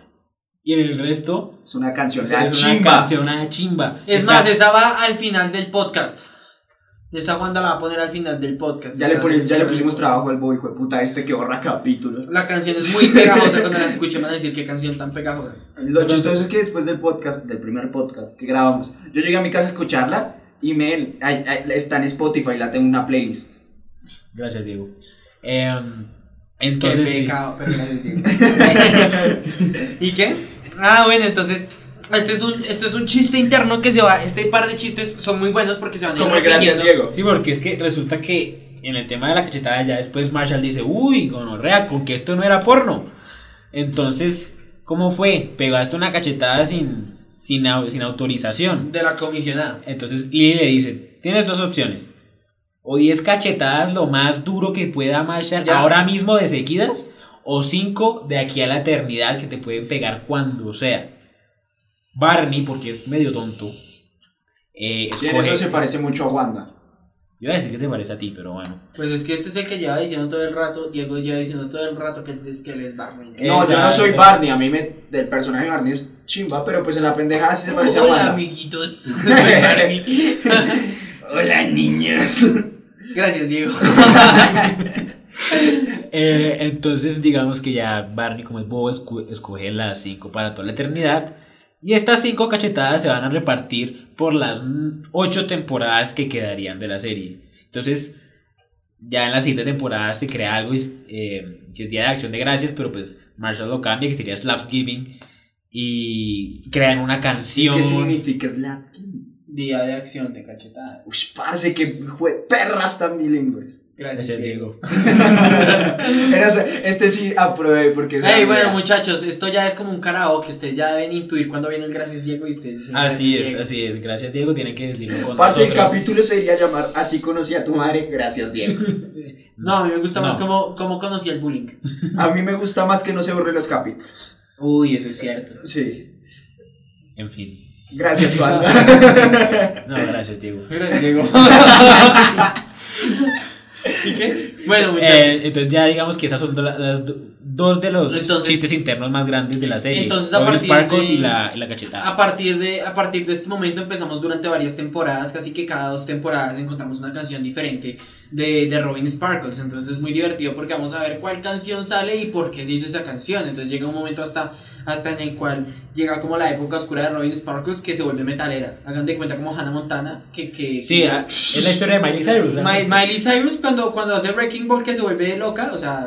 y en el resto Es una canción es de una chimba. canción a chimba. Es Está- más, esa va al final del podcast. Esa Wanda la va a poner al final del podcast. Ya le, ya pusimos trabajo al boy, hijo de puta, este que borra capítulos. La canción es muy pegajosa cuando la escuchen van a decir qué canción tan pegajosa. Lo chistoso es que después del podcast, del primer podcast que grabamos, yo llegué a mi casa a escucharla y me ay, ay, está en Spotify, la tengo en una playlist. Gracias, Diego. Em, Qué entonces sí. pecado, pero gracias, Diego. ¿Y qué? Ah, bueno, entonces este es un esto es un chiste interno que se va, este par de chistes son muy buenos porque se van a ir Como el repitiendo. Diego. Sí, porque es que resulta que en el tema de la cachetada ya después Marshall dice, uy, gonorrea, con que esto no era porno. Entonces, ¿cómo fue? Pegaste una cachetada sin, sin, sin autorización. de la comisionada. Entonces Lily le dice, tienes dos opciones. O 10 cachetadas lo más duro que pueda Marshall Ya. ahora mismo de seguidas. O 5 de aquí a la eternidad que te pueden pegar cuando sea. Barney, porque es medio tonto. eh, Sí, en eso se parece mucho a Wanda. Yo iba a decir que te parece a ti, pero bueno. Pues es que este es el que lleva diciendo todo el rato, Diego lleva diciendo todo el rato que es que él es Barney. No, yo no soy. Barney, a mí me, del personaje de Barney es chimba, pero pues en la pendejada sí se parece a Hola Wanda. amiguitos, soy Barney. Hola niños. Gracias Diego. Eh, entonces, digamos que ya Barney, como es bobo, escoge las cinco para toda la eternidad. Y estas cinco cachetadas se van a repartir por las ocho temporadas que quedarían de la serie. Entonces, ya en la siguiente temporada se crea algo eh, que es Día de Acción de Gracias, pero pues Marshall lo cambia, que sería Slapsgiving. Y crean una canción. ¿Qué significa slap? Día de acción de cachetada. Uy, parce, que jue- perras tan bilingües. Gracias, Diego. Diego. Pero, o sea, este sí aprobé porque... es Hey, bueno muchachos, esto ya es como un karaoke, ustedes ya deben intuir cuando viene el gracias Diego y ustedes dicen Así es, Diego. así es. Gracias, Diego. Tienen que decirlo con Parce, el nosotros. capítulo se iría a llamar Así conocí a tu madre, gracias Diego. No, a mí me gusta más cómo, cómo conocí el bullying. A mí me gusta más que no se borren los capítulos. Uy, eso es cierto. Sí. En fin. Gracias, Juan. No, gracias, Diego. Gracias, Diego. ¿Y qué? Bueno, muchachos. Eh, entonces ya digamos que esas son las do- dos de los Entonces- chistes internos más grandes de la serie. Entonces, a partir Sparkles de- y la, y la cachetada. A partir, de, a partir de este momento empezamos durante varias temporadas, casi que cada dos temporadas encontramos una canción diferente de, de Robin Sparkles. Entonces es muy divertido porque vamos a ver cuál canción sale y por qué se hizo esa canción. Entonces llega un momento hasta, hasta en el cual llega como la época oscura de Robin Sparkles que se vuelve metalera. Hagan de cuenta como Hannah Montana, que... que Sí, que- ah, es la historia de Miley Cyrus. Miley Cyrus cuando, cuando hace Wrecking Ball que se vuelve loca, o sea,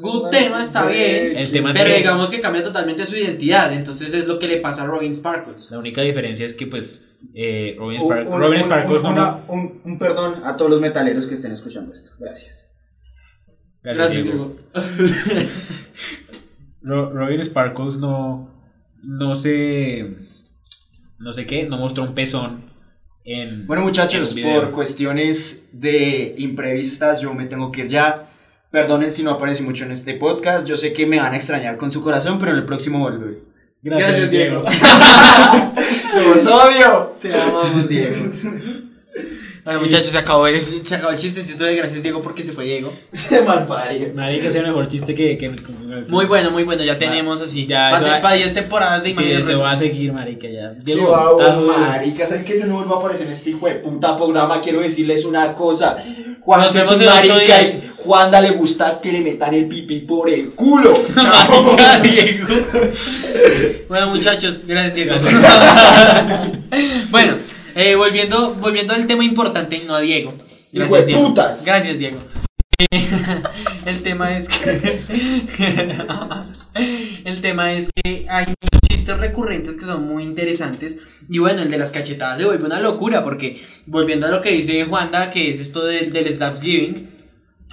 good tema, está bien. El tema es pero que- digamos que cambia totalmente su identidad. Entonces es lo que le pasa a Robin Sparkles. La única diferencia es que, pues, eh, Robin, Un- Spark- un- Robin un- Sparkles un- no. una- un, un perdón a todos los metaleros que estén escuchando esto. Gracias. Gracias, Diego. Ro- Robin Sparkles no. No sé. No sé qué, no mostró un pezón en. Bueno, en muchachos, por cuestiones de imprevistas, yo me tengo que ir ya. Perdonen si no aparecí mucho en este podcast. Yo sé que me van a extrañar con su corazón, pero en el próximo volveré. Gracias, Gracias, Diego. Diego. ¡Los odio! Te amamos, Diego. Bueno, muchachos, se acabó, el, se acabó el chistecito de gracias, Diego, porque se fue Diego. Se malparió. Nadie que sea el mejor chiste que. que- que- Muy bueno, muy bueno, ya tenemos así. Ya, para, va- para 10 temporadas de Sí, imagen. se va a seguir, marica, ya. Diego, Diego, estás jodido. marica, ¿saben que yo no vuelvo a aparecer en este hijo de puta programa? Quiero decirles una cosa. Juan Nos es un marica y Juanda le gusta que le metan el pipí por el culo. Marica, Diego. Bueno, muchachos, gracias, Diego. bueno, eh, volviendo, volviendo al tema importante, no a Diego. De Diego. putas. Gracias, Diego. el tema es que. el tema es que hay muchos chistes recurrentes que son muy interesantes. Y bueno, el de las cachetadas se vuelve una locura. Porque, volviendo a lo que dice Juanda, que es esto del, del Slapsgiving,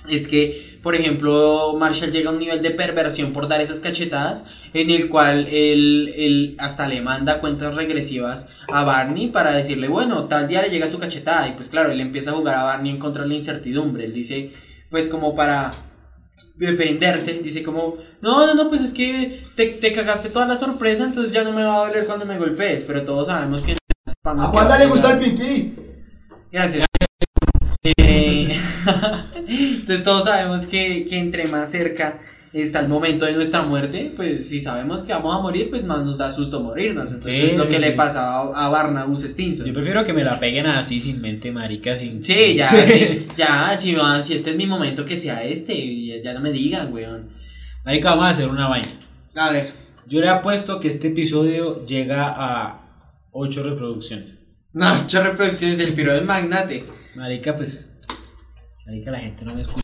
es que, por ejemplo, Marshall llega a un nivel de perversión por dar esas cachetadas, en el cual él, él hasta le manda cuentas regresivas a Barney para decirle, bueno, tal día le llega su cachetada, y pues claro, él empieza a jugar a Barney en contra de la incertidumbre, él dice, pues como para defenderse, dice como, no, no, no, pues es que te, te cagaste toda la sorpresa, entonces ya no me va a doler cuando me golpees, pero todos sabemos que... A Juanda le gusta el pipí. Gracias. Entonces todos sabemos que, que entre más cerca está el momento de nuestra muerte, pues si sabemos que vamos a morir, pues más nos da susto morirnos. Entonces Sí, es lo sí, que le pasa a, a Barnabas Stinson. Yo prefiero que me la peguen así, sin mente, marica, sin. Sí, ya, sí, ya, si, va- si este es mi momento, que sea este, y ya, no me digan, weón. Marica, vamos a hacer una vaina. A ver, Yo le apuesto que este episodio llega a 8 reproducciones. no, ocho reproducciones del piro del magnate. Marica, pues. Marica, la gente no me escucha,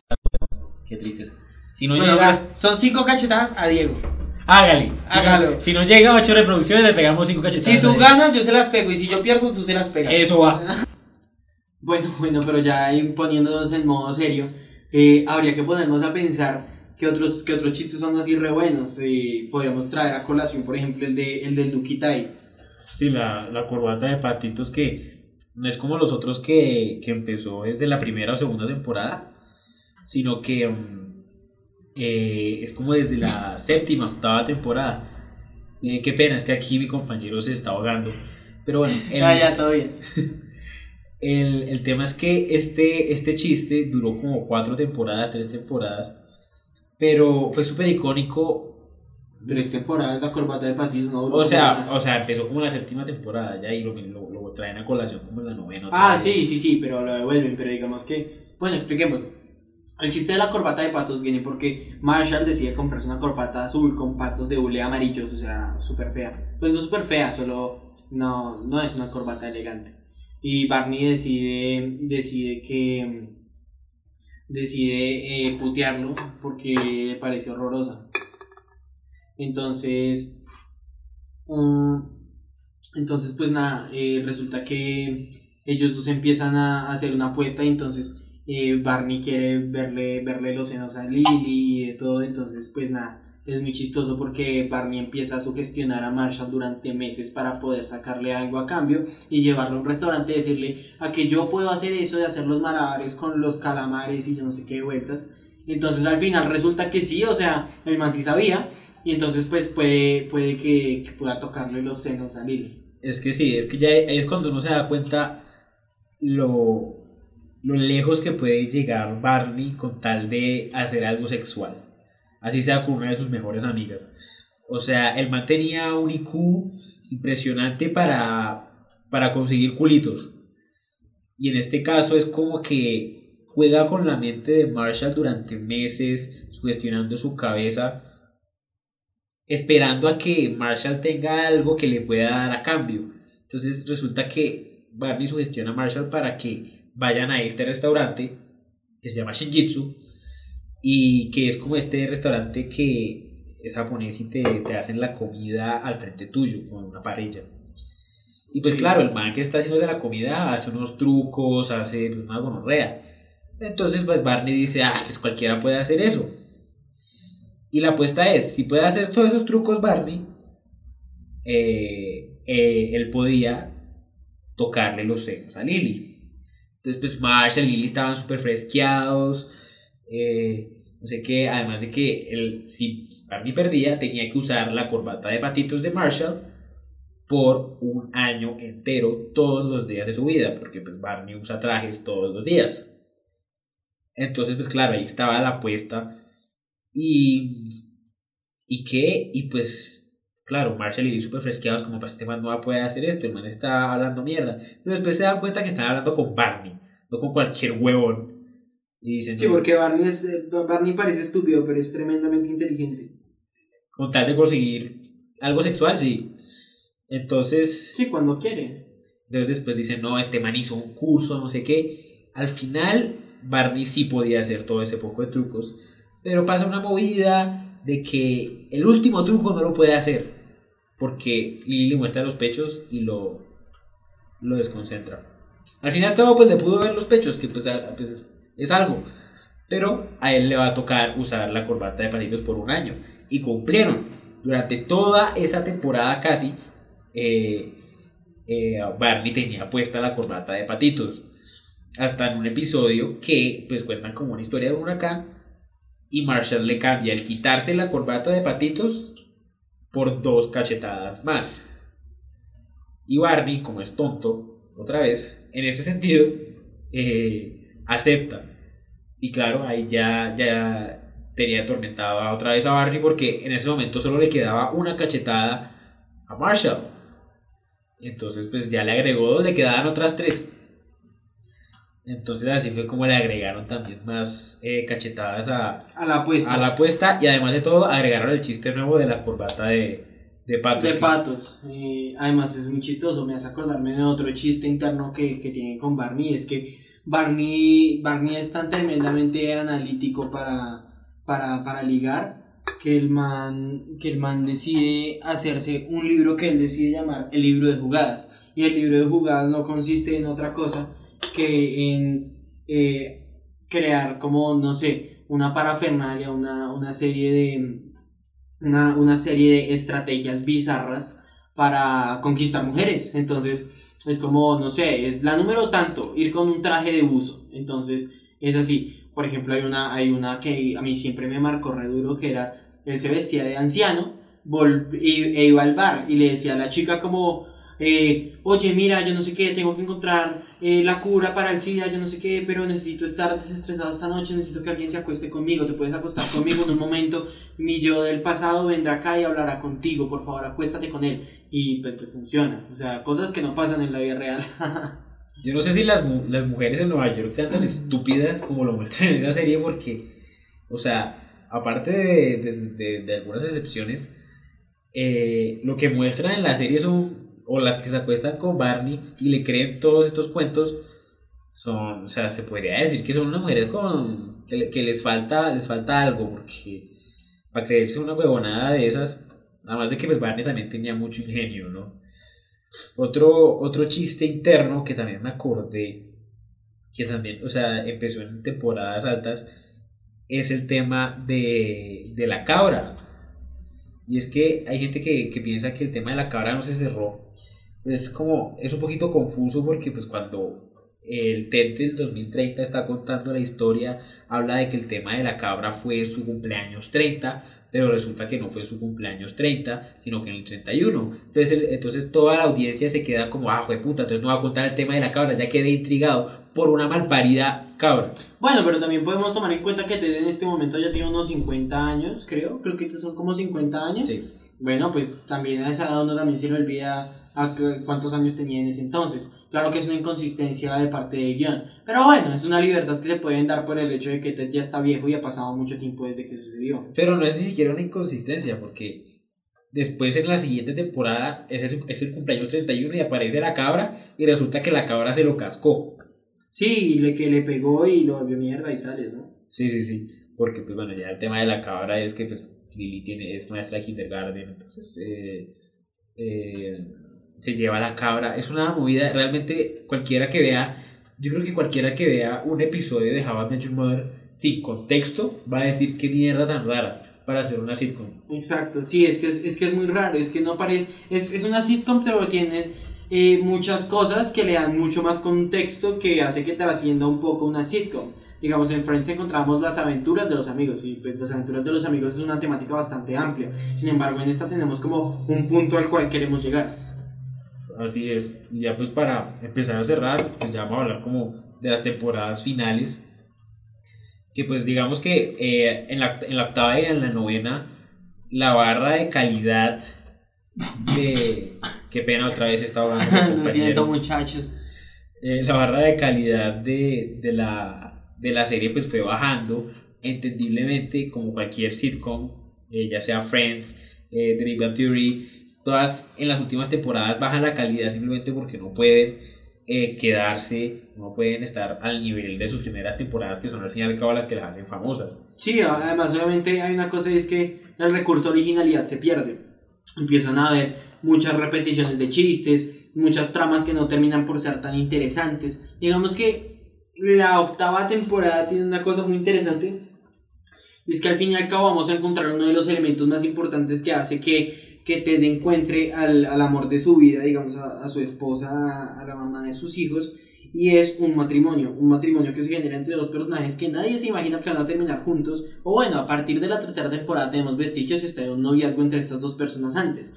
weón. Qué tristeza. Si no Bueno, llega. bueno, son cinco cachetadas a Diego. Hágale. Si no- Hágalo. si nos llega a 8 reproducciones, le pegamos 5 cachetadas. Si tú ganas, yo se las pego, y si yo pierdo, tú se las pegas. Eso va. Bueno, bueno, pero ya ahí poniéndonos en modo serio, eh, habría que ponernos a pensar que otros, que otros chistes son así re buenos. Eh, podríamos traer a colación, por ejemplo, el de el del Nukitai. Sí, la, la corbata de patitos que no es como los otros que, que empezó desde la primera o segunda temporada, sino que mm, eh, es como desde la séptima, octava temporada. Eh, qué pena, es que aquí mi compañero se está ahogando. Pero bueno, el, Ah, ya, todo bien. el, el tema es que este, este chiste duró como cuatro temporadas, tres temporadas, pero fue súper icónico Tres temporadas, la corbata de Patitos, no duró O sea, o sea, empezó como la séptima temporada ya y lo, lo, lo traen a colación como en la novena. Ah, vez. sí, sí, sí, pero lo devuelven, pero digamos que... Bueno, expliquemos. El chiste de la corbata de patos viene porque Marshall decide comprarse una corbata azul con patos de hule amarillos, o sea, súper fea. Pues no súper fea, solo no, no es una corbata elegante. Y Barney decide, decide que decide eh, putearlo porque le parece horrorosa. Entonces, mm, entonces pues nada, eh, resulta que ellos dos empiezan a hacer una apuesta y entonces eh, Barney quiere verle, verle los senos a Lily y de todo, entonces pues nada, es muy chistoso porque Barney empieza a sugestionar a Marshall durante meses para poder sacarle algo a cambio y llevarlo a un restaurante y decirle a que yo puedo hacer eso de hacer los malabares con los calamares y yo no sé qué vueltas. Entonces al final resulta que sí, o sea, el man sí sabía y entonces pues puede, puede que, que pueda tocarle los senos a Lily. Es que sí, es que ya es cuando uno se da cuenta lo, lo lejos que puede llegar Barney con tal de hacer algo sexual. Así sea con una de sus mejores amigas. O sea, el man tenía un IQ impresionante para, para conseguir culitos. Y en este caso es como que juega con la mente de Marshall durante meses, sugestionando su cabeza, esperando a que Marshall tenga algo que le pueda dar a cambio. Entonces resulta que Barney sugestiona a Marshall para que vayan a este restaurante que se llama Shinjitsu y que es como este restaurante que es japonés y te, te hacen la comida al frente tuyo, como en una parrilla. Y pues Sí. claro, el man que está haciendo de la comida hace unos trucos, hace pues, una gonorrea. Entonces pues Barney dice, ah, pues cualquiera puede hacer eso. Y la apuesta es, si puede hacer todos esos trucos Barney, eh, eh, él podía tocarle los senos a Lily. Entonces pues Marshall y Lily estaban súper fresqueados. eh, no sé qué, además de que él, si Barney perdía, tenía que usar la corbata de patitos de Marshall por un año entero, todos los días de su vida, porque pues Barney usa trajes todos los días. Entonces, pues claro, ahí estaba la apuesta. Y. ¿Y qué? Y pues, claro, Marshall y Lee súper fresqueados, como para este man no va a poder hacer esto, el man está hablando mierda. Pero después se dan cuenta que están hablando con Barney, no con cualquier huevón. Y dicen, Sí, "No, porque Barney, es, eh, Barney parece estúpido, pero es tremendamente inteligente. con tal de conseguir algo sexual, sí. Entonces, Sí, cuando quiere. Entonces después dicen, no, este man hizo un curso, no sé qué. Al final, Barney sí podía hacer todo ese poco de trucos. Pero pasa una movida de que el último truco no lo puede hacer. Porque Lily le muestra los pechos y lo, lo desconcentra. Al final, cabo, pues le pudo ver los pechos, que pues, pues, es- algo. Pero a él le va a tocar usar la corbata de patitos por un año. Y cumplieron. Durante toda esa temporada casi, eh, eh, Barney tenía puesta la corbata de patitos. Hasta en un episodio que pues cuentan como una historia de un huracán y Marshall le cambia el quitarse la corbata de patitos por dos cachetadas más. Y Barney, como es tonto, otra vez, en ese sentido, eh, acepta. Y claro, ahí ya, ya tenía atormentada otra vez a Barney porque en ese momento solo le quedaba una cachetada a Marshall. Entonces, pues ya le agregó le quedaban otras tres. Entonces, así fue como le agregaron también más eh, cachetadas a, A la apuesta. a la apuesta. Y además de todo, agregaron el chiste nuevo de la corbata de, de patos. de que- patos. Eh, además es muy chistoso, me hace acordarme de otro chiste interno que, que tienen con Barney, es que Barney, Barney es tan tremendamente analítico para, para, para ligar que el, man, que el man decide hacerse un libro que él decide llamar el libro de jugadas. Y el libro de jugadas no consiste en otra cosa que en eh, crear como, no sé, una parafernalia, una, una serie de una, una serie de estrategias bizarras para conquistar mujeres. Entonces, es como, no sé, es la número tanto, ir con un traje de buzo. Entonces, es así. Por ejemplo, hay una, hay una que a mí siempre me marcó re duro, que era, él se vestía de anciano y- e iba al bar y le decía a la chica como, eh, oye, mira, yo no sé qué, tengo que encontrar eh, la cura para el SIDA, yo no sé qué, pero necesito estar desestresado esta noche, necesito que alguien se acueste conmigo, te puedes acostar conmigo en un momento, mi yo del pasado vendrá acá y hablará contigo, por favor, acuéstate con él. Y pues que funciona, o sea, cosas que no pasan en la vida real. Yo no sé si las, las mujeres en Nueva York sean tan estúpidas como lo muestran en esa serie porque, o sea, aparte de, de- de- de algunas excepciones, eh, lo que muestran en la serie son, o las que se acuestan con Barney y le creen todos estos cuentos, son, o sea, se podría decir que son unas mujeres con, que, le- que les, falta, les falta algo porque para creerse una huevonada de esas, nada más de que pues Barney también tenía mucho ingenio, ¿no? Otro, otro chiste interno que también me acordé, que también, o sea, empezó en temporadas altas, es el tema de, de la cabra. Y es que hay gente que, que piensa que el tema de la cabra no se cerró. Es como, es un poquito confuso porque pues cuando el TED del 2030 está contando la historia, habla de que el tema de la cabra fue su cumpleaños 30, pero resulta que no fue su cumpleaños 30, sino que en el 31. Entonces, el- entonces toda la audiencia se queda como, ah, puta, entonces no va a contar el tema de la cabra, ya quedé intrigado por una malparida cabra. Bueno, pero también podemos tomar en cuenta que Ted en este momento ya tiene unos 50 años, creo. Creo que son como 50 años. Sí. Bueno, pues también a esa edad uno también se le olvida a cuántos años tenía en ese entonces. Claro que es una inconsistencia de parte de guion. Pero bueno, es una libertad que se pueden dar por el hecho de que Ted ya está viejo y ha pasado mucho tiempo desde que sucedió. Pero no es ni siquiera una inconsistencia, porque después en la siguiente temporada es el, es el cumpleaños 31 y aparece la cabra y resulta que la cabra se lo cascó. Sí, le que le pegó y lo volvió mierda y tales, ¿no? Sí, sí, sí. Porque, pues bueno, ya el tema de la cabra es que, pues, Lily tiene, es maestra de kindergarten, entonces eh, eh, se lleva la cabra. Es una movida, realmente cualquiera que vea, yo creo que cualquiera que vea un episodio de How I Your Mother sin contexto va a decir qué mierda tan rara para hacer una sitcom. Exacto, sí, es que es, es que es muy raro, es que no parece, es, es una sitcom pero tiene eh, muchas cosas que le dan mucho más contexto que hace que trascienda un poco una sitcom. Digamos, en Friends encontramos las aventuras de los amigos y pues las aventuras de los amigos es una temática bastante amplia. Sin embargo, en esta tenemos como un punto al cual queremos llegar. Así es. Y ya pues para empezar a cerrar, pues ya vamos a hablar como de las temporadas finales. Que pues digamos que eh, en, la, en la octava y en la novena, la barra de calidad de... Qué pena otra vez estaba hablando. Lo siento muchachos. Eh, la barra de calidad de, de, la, de la serie pues fue bajando entendiblemente como cualquier sitcom, eh, ya sea Friends, eh, The Big Bang Theory, todas en las últimas temporadas bajan la calidad simplemente porque no pueden eh, quedarse, no pueden estar al nivel de sus primeras temporadas que son al fin y al cabo las que las hacen famosas. Sí, además obviamente hay una cosa y es que el recurso originalidad se pierde. Empiezan a haber muchas repeticiones de chistes, muchas tramas que no terminan por ser tan interesantes. Digamos que la octava temporada tiene una cosa muy interesante. Es que al fin y al cabo vamos a encontrar uno de los elementos más importantes que hace que, que Ted encuentre al, al amor de su vida, digamos, a, su esposa, a, la mamá de sus hijos, y es un matrimonio, un matrimonio que se genera entre dos personajes que nadie se imagina que van a terminar juntos, o bueno, a partir de la tercera temporada tenemos vestigios está de un noviazgo entre estas dos personas antes.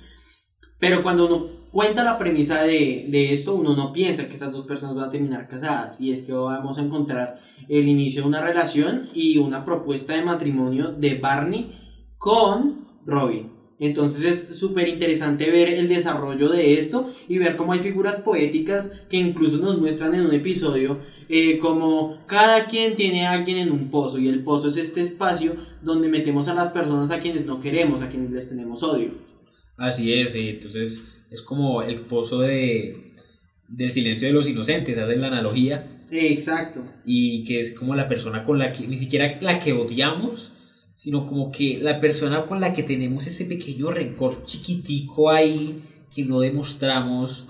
Pero cuando uno cuenta la premisa de, de esto, uno no piensa que estas dos personas van a terminar casadas, y es que vamos a encontrar el inicio de una relación y una propuesta de matrimonio de Barney con Robin. Entonces es súper interesante ver el desarrollo de esto y ver cómo hay figuras poéticas que incluso nos muestran en un episodio eh, como cada quien tiene a alguien en un pozo y el pozo es este espacio donde metemos a las personas a quienes no queremos, a quienes les tenemos odio. Así es, entonces es como el pozo de, del silencio de los inocentes, hacen la analogía. Exacto. y que es como la persona con la que, ni siquiera la que odiamos, sino como que la persona con la que tenemos ese pequeño rencor chiquitico ahí que no demostramos.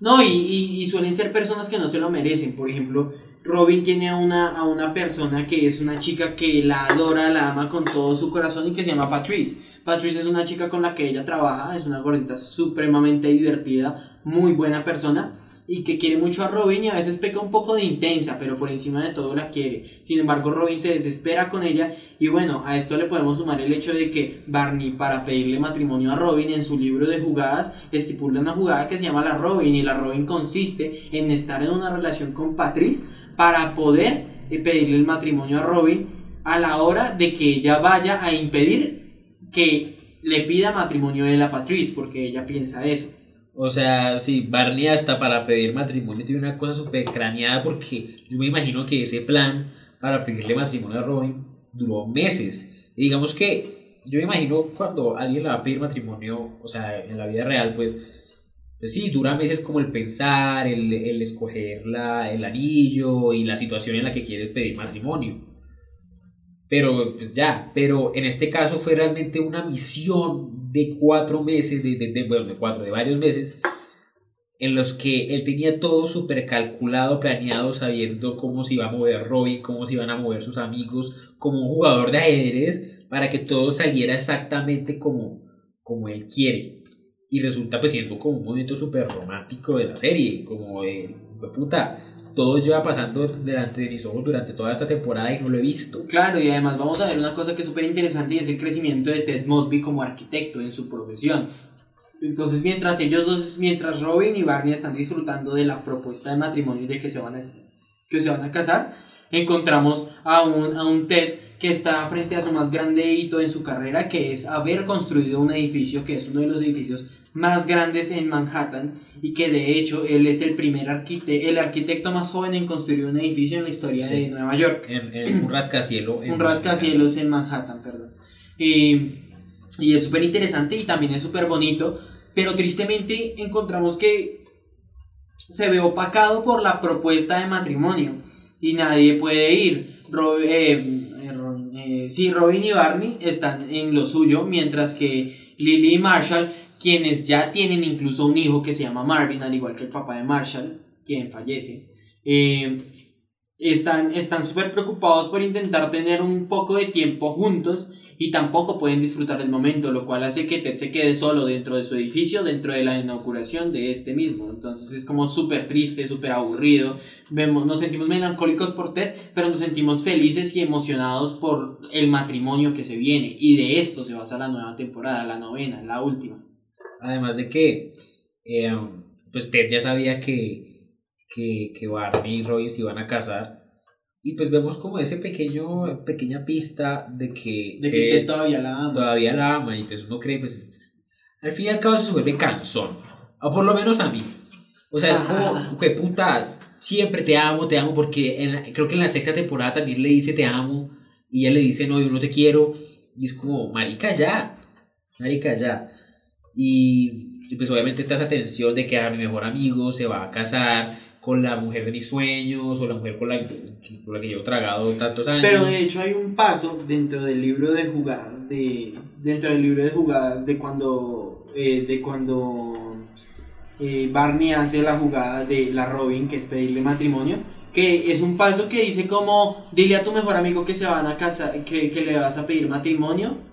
No, y, y- suelen ser personas que no se lo merecen. Por ejemplo, Robin tiene a una, a una persona que es una chica que la adora, la ama con todo su corazón y que se llama Patrice. Patrice es una chica con la que ella trabaja, es una gordita supremamente divertida, muy buena persona y que quiere mucho a Robin y a veces peca un poco de intensa, pero por encima de todo la quiere. Sin embargo, Robin se desespera con ella y bueno, a esto le podemos sumar el hecho de que Barney para pedirle matrimonio a Robin en su libro de jugadas estipula una jugada que se llama la Robin y la Robin consiste en estar en una relación con Patrice para poder eh, pedirle el matrimonio a Robin a la hora de que ella vaya a impedir que le pida matrimonio él a Patrice porque ella piensa eso. O sea, sí, Barney hasta para pedir matrimonio tiene una cosa súper craneada porque yo me imagino que ese plan para pedirle matrimonio a Robin duró meses. Y digamos que yo me imagino cuando alguien le va a pedir matrimonio, o sea, en la vida real, pues, pues sí, dura meses como el pensar, el, el escoger el anillo y la situación en la que quieres pedir matrimonio. Pero pues ya, pero en este caso fue realmente una misión de cuatro meses, de, bueno, de cuatro, de varios meses, en los que él tenía todo súper calculado, planeado, sabiendo cómo se iba a mover Robin, cómo se iban a mover sus amigos, como un jugador de ajedrez, para que todo saliera exactamente como, como él quiere. Y resulta pues siendo como un momento súper romántico de la serie, como de, puta, todo lleva pasando delante de mis ojos durante toda esta temporada y no lo he visto. Claro, y además vamos a ver una cosa que es súper interesante y es el crecimiento de Ted Mosby como arquitecto en su profesión. Entonces, mientras ellos dos, mientras Robin y Barney están disfrutando de la propuesta de matrimonio y de que se van a, que se van a casar, encontramos a un, a un Ted que está frente a su más grande hito en su carrera, que es haber construido un edificio que es uno de los edificios más grandes en Manhattan y que de hecho él es el primer arquitecto, el arquitecto más joven en construir un edificio en la historia Sí. de Nueva York. En, en un rascacielo. en Un rascacielos en Manhattan, perdón. Y, y es súper interesante y también es súper bonito, pero tristemente encontramos que se ve opacado por la propuesta de matrimonio y nadie puede ir. Rob- eh, eh, sí, Robin y Barney están en lo suyo, mientras que Lily y Marshall, quienes ya tienen incluso un hijo que se llama Marvin, al igual que el papá de Marshall, quien fallece, eh, están súper preocupados por intentar tener un poco de tiempo juntos y tampoco pueden disfrutar del momento, lo cual hace que Ted se quede solo dentro de su edificio, dentro de la inauguración de este mismo. Entonces es como súper triste, súper aburrido. Vemos, nos sentimos melancólicos por Ted, pero nos sentimos felices y emocionados por el matrimonio que se viene. Y de esto se basa la nueva temporada, la novena, la última. Además de que, eh, pues Ted ya sabía que, que, que Barney y Robin se iban a casar. Y pues vemos como ese pequeño, pequeña pista de que, De que Ted todavía la ama. todavía la ama y pues uno cree, pues al fin y al cabo se vuelve cansón. O por lo menos a mí. O sea, es como, "Jue puta, siempre te amo, te amo, porque en la- creo que en la sexta temporada también le dice te amo y ella le dice no, yo no te quiero. Y es como, marica, ya, marica, ya. Y, pues obviamente está esa tensión de que a mi mejor amigo se va a casar con la mujer de mis sueños o la mujer con la, con la que yo he tragado tantos años. Pero de hecho hay un paso dentro del libro de jugadas de dentro del libro de jugadas de cuando eh, de cuando eh, Barney hace la jugada de la Robin que es pedirle matrimonio que es un paso que dice como dile a tu mejor amigo que se van a casar que, que le vas a pedir matrimonio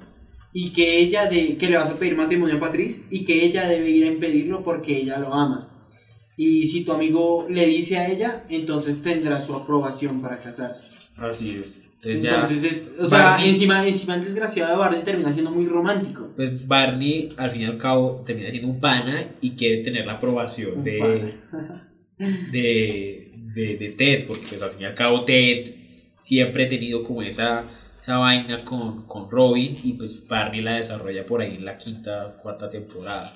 y que ella de que le vas a pedir matrimonio a Patrice y que ella debe ir a impedirlo porque ella lo ama y si tu amigo le dice a ella entonces tendrá su aprobación para casarse Así es. Entonces ya... es, o sea, encima, encima el desgraciado de Barney termina siendo muy romántico. Pues Barney al fin y al cabo termina siendo un pana y quiere tener la aprobación de, de, de, de Ted, porque pues al fin y al cabo Ted siempre ha tenido como esa, esa vaina con, con Robin y pues Barney la desarrolla por ahí en la quinta, cuarta temporada.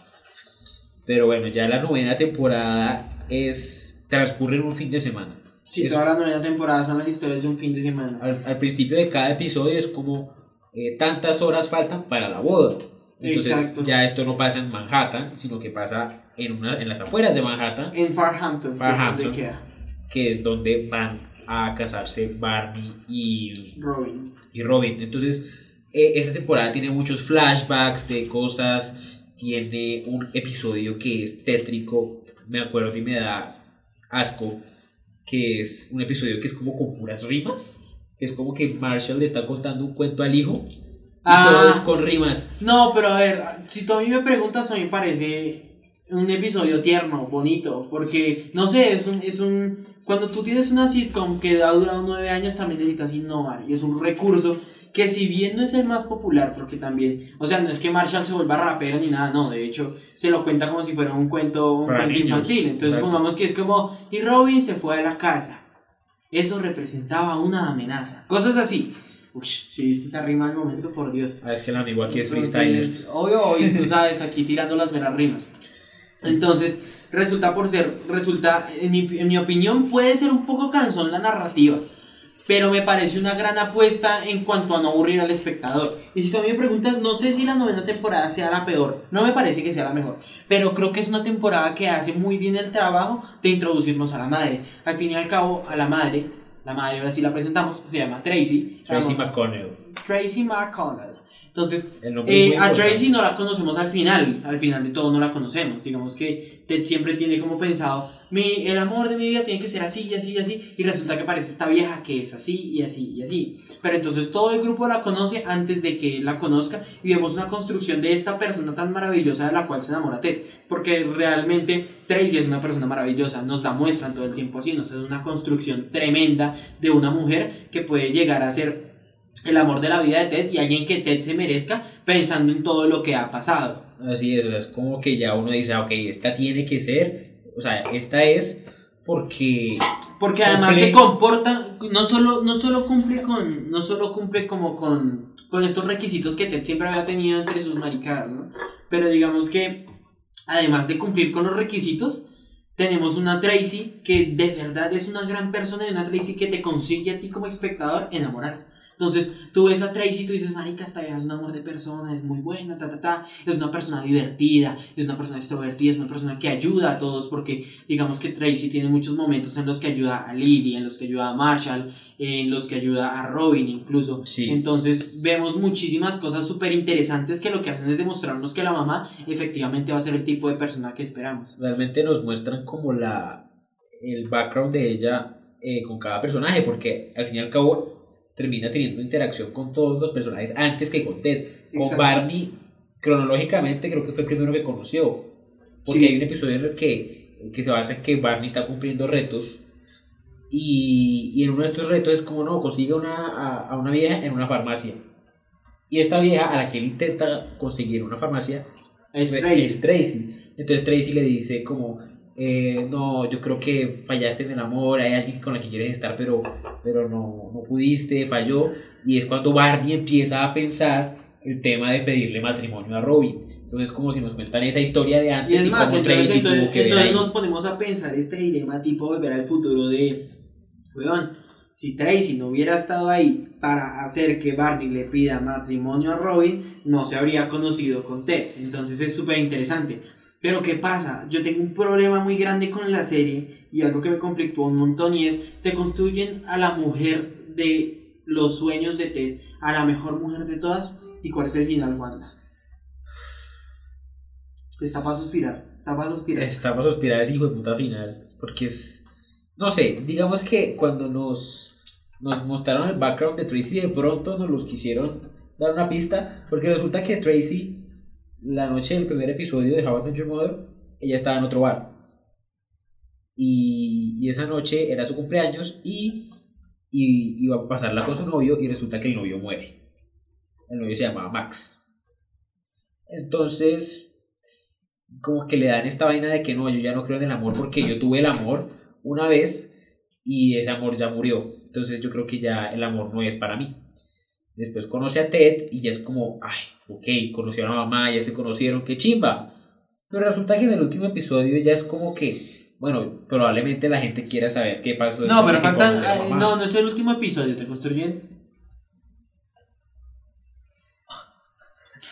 Pero bueno, ya la novena temporada es transcurre en un fin de semana. Sí, Es- toda la novena temporada son las historias de un fin de semana. al, al principio de cada episodio es como eh, tantas horas faltan para la boda. Entonces Exacto. ya esto no pasa en Manhattan, sino que pasa en, una, en las afueras de Manhattan, En Farhampton, que es Farhampton. donde queda que es donde van a casarse Barney y, Robin. y Robin. Entonces eh, esta temporada tiene muchos flashbacks de cosas, tiene un episodio que es tétrico, me acuerdo y me da asco, que es un episodio que es como con puras rimas, que es como que Marshall le está contando un cuento al hijo y Ah. todo es con rimas. No, pero a ver, si tú a mí me preguntas, a mí me parece un episodio tierno, bonito, porque, no sé, es un, es un... Cuando tú tienes una sitcom que ha durado nueve años, también necesitas innovar, y es un recurso que si bien no es el más popular, porque también, o sea, no es que Marshall se vuelva rapero ni nada, no, de hecho, se lo cuenta como si fuera un cuento, un Para cuento niños, infantil, entonces pongamos que es como, y Robin se fue a la casa, eso representaba una amenaza, cosas así. Uy, si viste esa rima al momento, por Dios. Ah, es que el amigo aquí es freestyler. Entonces, obvio, hoy tú sabes, aquí tirando las meras rimas. Entonces, resulta por ser, resulta, en mi, en mi opinión, puede ser un poco cansón la narrativa, pero me parece una gran apuesta en cuanto a no aburrir al espectador. Y si tú me preguntas, no sé si la novena temporada sea la peor, no me parece que sea la mejor, pero creo que es una temporada que hace muy bien el trabajo de introducirnos a la madre. Al fin y al cabo, a la madre, la madre ahora sí la presentamos, se llama Tracy. Tracy McConnell. Tracy McConnell. Entonces, eh, a. Tracy no la conocemos al final, al final de todo no la conocemos. Digamos que Ted siempre tiene como pensado, mi, el amor de mi vida tiene que ser así y así y así, y resulta que aparece esta vieja que es así y así y así. Pero entonces todo el grupo la conoce antes de que la conozca y vemos una construcción de esta persona tan maravillosa de la cual se enamora Ted. Porque realmente Tracy es una persona maravillosa, nos la muestran todo el tiempo así, nos hace una construcción tremenda de una mujer que puede llegar a ser el amor de la vida de Ted y alguien que Ted se merezca pensando en todo lo que ha pasado. Así es, o sea, es como que ya uno dice, ah, ok, esta tiene que ser, o sea, esta es porque Porque además Cumple- se comporta, no solo, no solo cumple con, no solo cumple como con, con estos requisitos que Ted siempre había tenido entre sus maricadas, ¿no? Pero digamos que, además de cumplir con los requisitos, tenemos una Tracy que de verdad es una gran persona y una Tracy que te consigue a ti como espectador enamorar. Entonces, tú ves a Tracy y tú dices, marica, esta vieja es un amor de persona, es muy buena, ta, ta, ta, es una persona divertida, es una persona extrovertida, es una persona que ayuda a todos, porque digamos que Tracy tiene muchos momentos en los que ayuda a Lily, en los que ayuda a Marshall, en los que ayuda a Robin incluso. Sí. Entonces, vemos muchísimas cosas súper interesantes que lo que hacen es demostrarnos que la mamá efectivamente va a ser el tipo de persona que esperamos. realmente nos muestran como la el background de ella eh, con cada personaje, porque al fin y al cabo termina teniendo interacción con todos los personajes antes que con Ted. Con Exacto. Barney, cronológicamente creo que fue el primero que conoció, porque Sí. hay un episodio en el que, que se basa en que Barney está cumpliendo retos. Y, y en uno de estos retos es como no, consigue una, a, a una vieja en una farmacia. Y esta vieja a la que él intenta conseguir una farmacia Es es Tracy. Tracy. Entonces Tracy le dice como, eh, no, yo creo que fallaste en el amor, hay alguien con la que quieres estar, pero, pero no, no pudiste, falló. Y es cuando Barney empieza a pensar el tema de pedirle matrimonio a Robin. Entonces como que nos cuentan esa historia de Y antes es y, más, cómo entonces, Tracy entonces- tuvo que ver entonces ahí. nos ponemos a pensar este dilema tipo volver al futuro de, weón, si Tracy no hubiera estado ahí para hacer que Barney le pida matrimonio a Robin, no se habría conocido con Ted. Entonces es súper interesante. Pero ¿qué pasa? Yo tengo un problema muy grande con la serie y algo que me conflictúa un montón y es, te construyen a la mujer de los sueños de Ted, a la mejor mujer de todas, y cuál es el final, Wanda. Está para suspirar, está para suspirar. Estamos a suspirar ese hijo de puta final. Porque es. No sé, digamos que cuando nos, nos mostraron el background de Tracy, de pronto nos los quisieron dar una pista. Porque resulta que Tracy, la noche del primer episodio de How I Mother, ella estaba en otro bar. Y, y esa noche era su cumpleaños y, y iba a pasarla con su novio. Y resulta que el novio muere. El novio se llamaba Max. Entonces como que le dan esta vaina de que no, yo ya no creo en el amor porque yo tuve el amor una vez y ese amor ya murió. Entonces yo creo que ya el amor no es para mí. Después conoce a Ted y ya es como, ay, ok, conoció a la mamá, ya se conocieron, qué chimba. Pero resulta que en el último episodio ya es como que, bueno, probablemente la gente quiera saber qué pasó. No, pero faltan. eh. No, no es el último episodio, te construyen.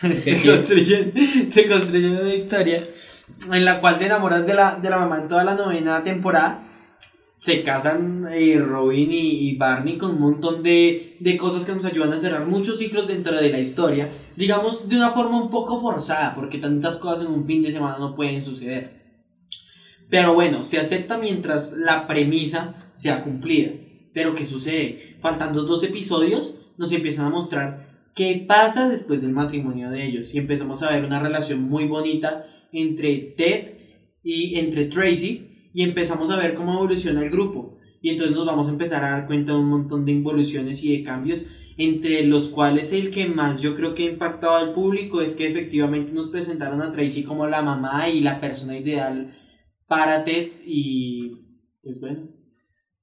Te, construyen te construyen una historia en la cual te enamoras de la, de la mamá en toda la novena temporada. Se casan eh, Robin y, y Barney con un montón de, de cosas que nos ayudan a cerrar muchos ciclos dentro de la historia. Digamos de una forma un poco forzada, porque tantas cosas en un fin de semana no pueden suceder. Pero bueno, se acepta mientras la premisa sea cumplida. Pero ¿qué sucede? Faltando dos episodios, nos empiezan a mostrar qué pasa después del matrimonio de ellos. Y empezamos a ver una relación muy bonita entre Ted y entre Tracy. Y empezamos a ver cómo evoluciona el grupo. Y entonces nos vamos a empezar a dar cuenta de un montón de involuciones y de cambios. Entre los cuales el que más yo creo que ha impactado al público es que efectivamente nos presentaron a Tracy como la mamá y la persona ideal para Ted. Y pues bueno.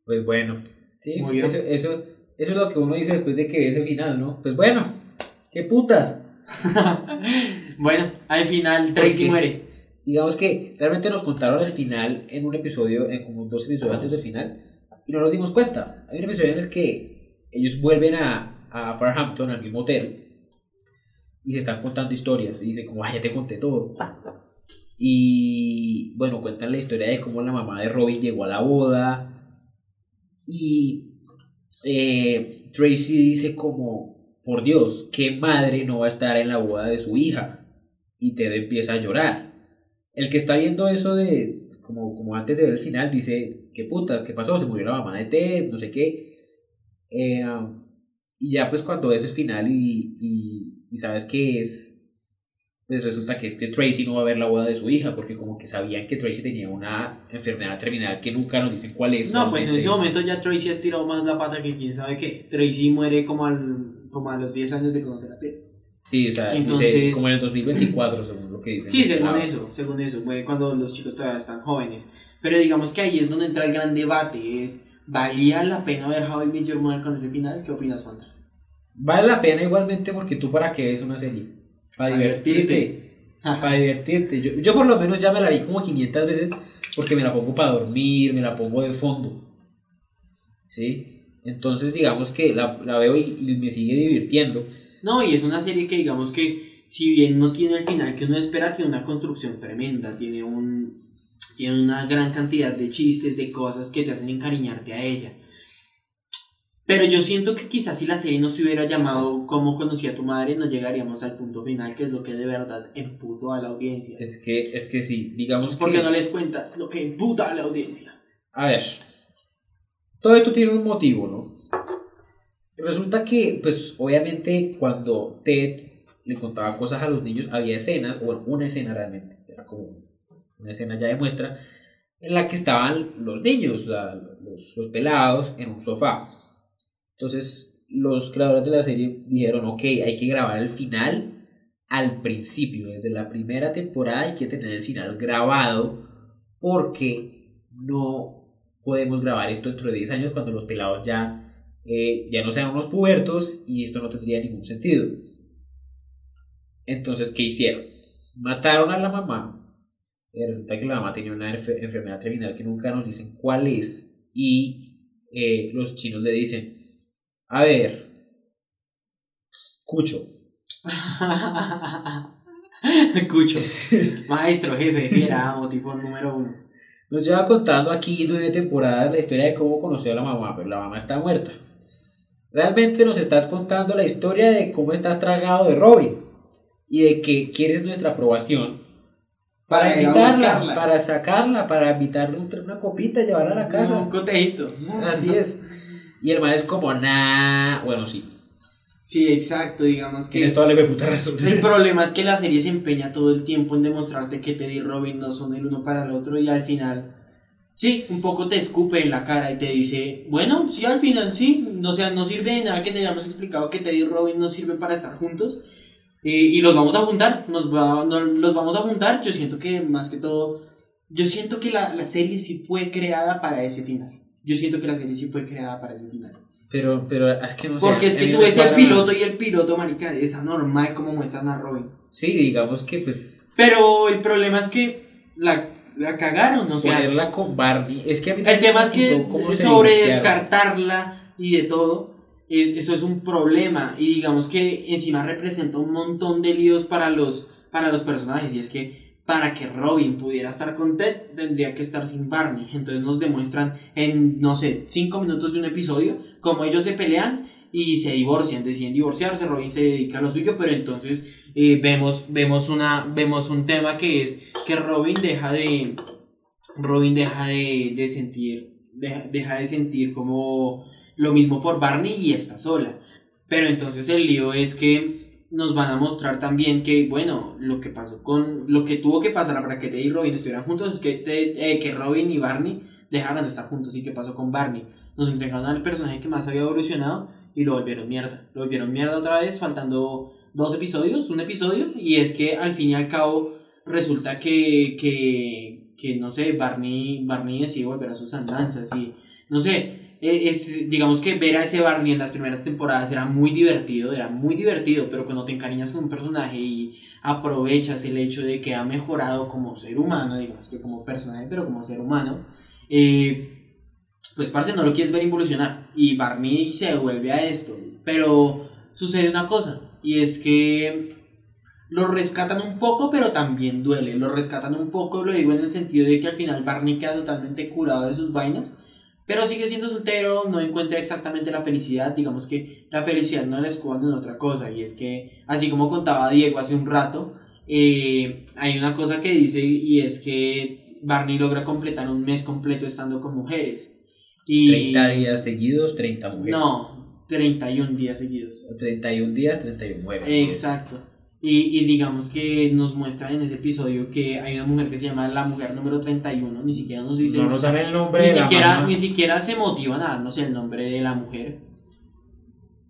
Pues bueno, sí, Muy bien. eso, eso, eso es lo que uno dice después de que ve ese final, ¿no? Pues bueno, qué putas. bueno, al final Tracy qué? muere. Digamos que realmente nos contaron el final en un episodio, en como dos episodios antes del final, y no nos dimos cuenta. Hay un episodio en el que ellos vuelven a, a Farhampton, al mismo hotel, y se están contando historias, y dicen como, ay, ya te conté todo. Y bueno, cuentan la historia de cómo la mamá de Robin llegó a la boda, y eh, Tracy dice como, por Dios, ¿qué madre no va a estar en la boda de su hija? Y Ted empieza a llorar. El que está viendo eso de, como, como antes de ver el final, dice, ¿qué putas? ¿Qué pasó? Se murió la mamá de Ted, no sé qué. Eh, y ya pues cuando ves el final y, y, y sabes qué es, pues resulta que este Tracy no va a ver la boda de su hija, porque como que sabían que Tracy tenía una enfermedad terminal que nunca nos dicen cuál es. No, pues en ese momento ya Tracy ha estirado más la pata que quién sabe qué. Tracy muere como, al, como a los 10 años de conocer a Ted. Sí, o sea, dice, Entonces- como en el 2024, según lo que dicen. Sí, según Ah, eso, según eso, cuando los chicos todavía están jóvenes. Pero digamos que ahí es donde entra el gran debate, es, ¿valía la pena ver How I Met Your Mother con ese final? ¿Qué opinas, Juan? Vale la pena igualmente porque tú para qué ves una serie. Para Para divertirte. divertirte. Para divertirte. Yo, yo por lo menos ya me la vi como 500 veces porque me la pongo para dormir, me la pongo de fondo. ¿Sí? Entonces digamos que la, la veo y, y me sigue divirtiendo. No, y es una serie que digamos que si bien no tiene el final que uno espera, tiene una construcción tremenda, tiene un tiene una gran cantidad de chistes, de cosas que te hacen encariñarte a ella. Pero yo siento que quizás si la serie no se hubiera llamado Cómo conocí a tu madre, no llegaríamos al punto final, que es lo que de verdad emputó a la audiencia. Es que, es que sí, digamos ¿Por que... qué no les cuentas lo que emputa a la audiencia? A ver, todo esto tiene un motivo, ¿no? Resulta que, pues, obviamente, cuando Ted le contaba cosas a los niños, había escenas, o una escena realmente, era como una escena ya de muestra, en la que estaban los niños, los, los pelados, en un sofá. Entonces, los creadores de la serie dijeron, ok, hay que grabar el final al principio, desde la primera temporada hay que tener el final grabado, porque no podemos grabar esto dentro de 10 años cuando los pelados ya, eh, ya no sean unos pubertos y esto no tendría ningún sentido. Entonces, ¿qué hicieron? Mataron a la mamá. Eh, resulta que la mamá tenía una enfe- enfermedad terminal que nunca nos dicen cuál es. Y eh, los chinos le dicen, a ver, Cucho, Cucho. Maestro, jefe, fiera, amo, tifón número uno. Nos lleva contando aquí nueve temporadas la historia de cómo conoció a la mamá, pero la mamá está muerta. Realmente nos estás contando la historia de cómo estás tragado de Robin y de que quieres nuestra aprobación para, Para invitarla, para sacarla, para invitarle un- una copita, llevarla a la Un casa. cotejito. Así es. Y el man es como, nah, bueno, sí. Sí, exacto, digamos que... Tienes toda la puta razón. El problema es que la serie se empeña todo el tiempo en demostrarte que Ted y Robin no son el uno para el otro y al final, sí, un poco te escupe en la cara y te dice, bueno, sí, al final sí, o sea, no sirve de nada que te hayamos explicado que Ted y Robin no sirven para estar juntos eh, y los vamos a juntar, nos va, no- los vamos a juntar, yo siento que más que todo, yo siento que la, la serie sí fue creada para ese final. Yo siento que la serie sí fue creada para ese final. Pero, pero es que no sé. Porque es que tú ves el piloto y el piloto, marica, es anormal como muestran a Robin. Sí, digamos que pues Pero el problema es que la, la cagaron, o sea, ponerla con Barney. Es que a mí el tema es que sobre descartarla y de todo, es, eso es un problema. Y digamos que encima representa un montón de líos para los, para los personajes. Y es que para que Robin pudiera estar con Ted, tendría que estar sin Barney. Entonces nos demuestran en, no sé, cinco minutos de un episodio cómo ellos se pelean y se divorcian, deciden divorciarse, Robin se dedica a lo suyo, pero entonces eh, vemos, vemos, una, vemos un tema que es que Robin deja de, Robin deja de, de sentir, deja, deja de sentir como lo mismo por Barney y está sola. Pero entonces el lío es que nos van a mostrar también que, bueno, lo que pasó con, lo que tuvo que pasar para que Ted y Robin estuvieran juntos es que, eh, que Robin y Barney dejaran de estar juntos. ¿Y qué pasó con Barney? Nos entregaron al personaje que más había evolucionado y lo volvieron mierda. Lo volvieron mierda otra vez, faltando dos episodios, un episodio, y es que al fin y al cabo resulta que, que, que no sé, Barney, Barney decide volver a sus andanzas y no sé, eh, es, digamos que ver a ese Barney en las primeras temporadas era muy divertido, era muy divertido, pero cuando te encariñas con un personaje y aprovechas el hecho de que ha mejorado como ser humano, digamos que como personaje, pero como ser humano, eh, pues parce, no lo quieres ver involucionar. Y Barney se devuelve a esto. Pero sucede una cosa, y es que lo rescatan un poco, pero también duele. Lo rescatan un poco, lo digo en el sentido de que al final Barney queda totalmente curado de sus vainas, pero sigue siendo soltero, no encuentra exactamente la felicidad. Digamos que la felicidad no la esconde en otra cosa, y es que, así como contaba Diego hace un rato, eh, hay una cosa que dice, y es que Barney logra completar un mes completo estando con mujeres. Y 30 días seguidos, 30 mujeres. No, 31 días seguidos. 31 días, 31 mujeres. Exacto. Y, y digamos que nos muestra en ese episodio que hay una mujer que se llama la mujer número 31, ni siquiera nos dice No nos sabe el nombre ni de la siquiera, mamá. ni siquiera se motivan a darnos el nombre de la mujer.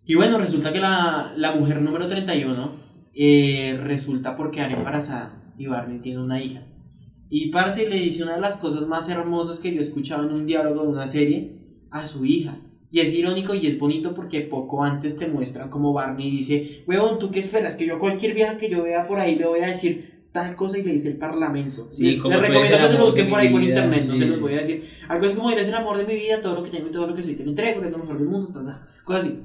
Y bueno, resulta que la, la mujer número 31 eh, resulta por quedar embarazada y Barney tiene una hija. Y Parce le dice una de las cosas más hermosas que yo he escuchado en un diálogo de una serie a su hija. Y es irónico y es bonito porque poco antes te muestran como Barney dice, huevón, ¿tú qué esperas? Que yo a cualquier vieja que yo vea por ahí le voy a decir tal cosa y le dice el parlamento. Sí, les, como les tú recomiendo que se lo busquen por ahí por vida, internet, no se los voy a decir. Algo es como eres el amor de mi vida, todo lo que tengo y todo lo que soy te lo entrego, eres lo mejor del mundo, ta, ta, cosas así.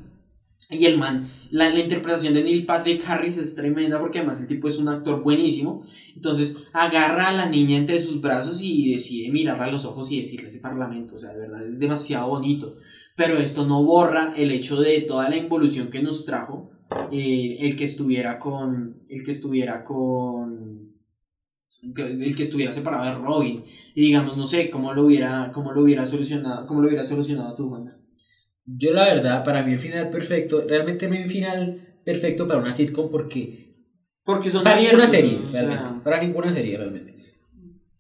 Y el man, la, interpretación de Neil Patrick Harris es tremenda porque además el tipo es un actor buenísimo. Entonces agarra a la niña entre sus brazos y decide mirarla a los ojos y decirle ese parlamento. O sea, de verdad es demasiado bonito. Pero esto no borra el hecho de toda la involución que nos trajo eh, el que estuviera con. El que estuviera con. El que estuviera separado de Robin. Y digamos, no sé, cómo lo hubiera, cómo lo hubiera solucionado, cómo lo hubiera solucionado tú, Juan. Yo la verdad, para mí el final perfecto, realmente no hay un final perfecto para una sitcom porque Porque son para ninguna serie, realmente, para ninguna serie realmente.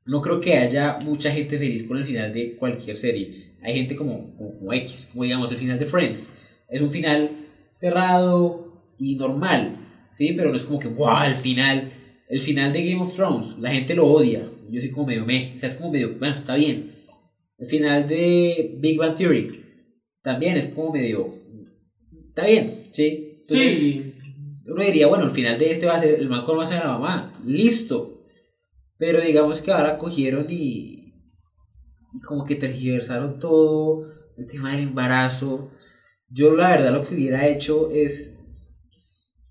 No creo que haya mucha gente feliz con el final de cualquier serie. Hay gente como, como, como X, como digamos el final de Friends. Es un final cerrado y normal, ¿sí? Pero no es como que, wow, el final, el final de Game of Thrones, la gente lo odia. Yo soy como medio meh, o sea, es como medio, bueno, está bien. El final de Big Bang Theory también es como medio, está bien, ¿sí? Entonces, sí, uno diría, bueno, el final de este va a ser, el man conoce a la mamá, listo. Pero digamos que ahora cogieron y, y como que tergiversaron todo, el tema del embarazo. Yo la verdad lo que hubiera hecho es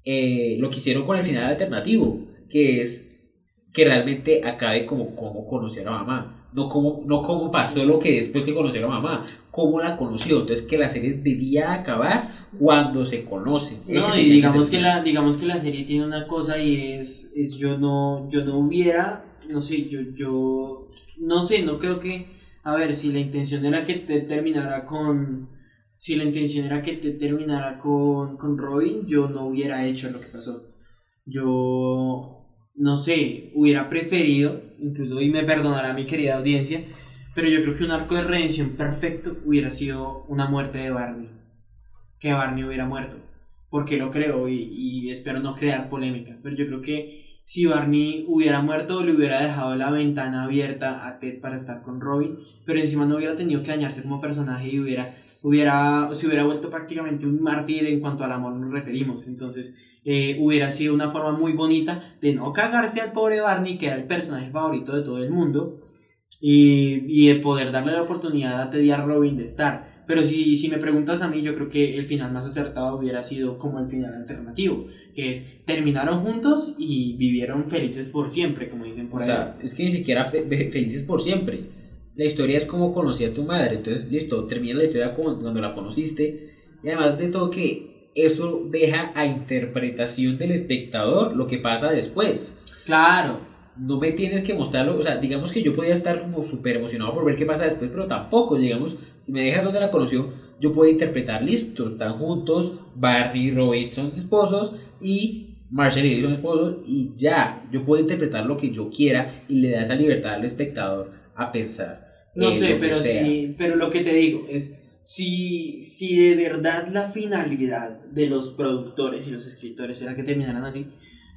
eh, lo que hicieron con el final alternativo, que es que realmente acabe como cómo conoció a la mamá. No como, no como pasó lo que después que conoció a la mamá, cómo la conoció. Entonces que la serie debía acabar cuando se conocen. Ese No, y digamos que la, digamos que la serie tiene una cosa y es, es yo no, yo no hubiera, no sé, yo, yo, no sé, no creo que, a ver, si la intención era que te terminara con, si la intención era que te terminara con, con Robin, yo no hubiera hecho lo que pasó. Yo, no sé, hubiera preferido, incluso, y me perdonará mi querida audiencia, pero yo creo que un arco de redención perfecto hubiera sido una muerte de Barney. Que Barney hubiera muerto. Porque lo creo y, y espero no crear polémica. Pero yo creo que si Barney hubiera muerto, le hubiera dejado la ventana abierta a Ted para estar con Robin. Pero encima no hubiera tenido que dañarse como personaje y hubiera, hubiera, se hubiera vuelto prácticamente un mártir en cuanto al amor nos referimos. Entonces, eh, hubiera sido una forma muy bonita de no cagarse al pobre Barney, que era el personaje favorito de todo el mundo, y, y de poder darle la oportunidad a Ted y a Robin de estar. Pero si, si me preguntas a mí, yo creo que el final más acertado hubiera sido como el final alternativo, que es terminaron juntos y vivieron felices por siempre, como dicen por O ahí. sea, es que ni siquiera fe- felices por siempre. La historia es como conocí a tu madre. Entonces, listo, termina la historia como cuando la conociste. Y además de todo que eso deja a interpretación del espectador lo que pasa después. claro, No me tienes que mostrarlo. O sea, digamos que yo podía estar como súper emocionado por ver qué pasa después, pero tampoco, digamos, si me dejas donde la conoció, yo puedo interpretar, listo, están juntos, Barney y Robin son esposos y Marshall y son esposos y ya, yo puedo interpretar lo que yo quiera y le da esa libertad al espectador a pensar. no sé, pero sí, pero lo que te digo es si, si de verdad la finalidad de los productores y los escritores era que terminaran así,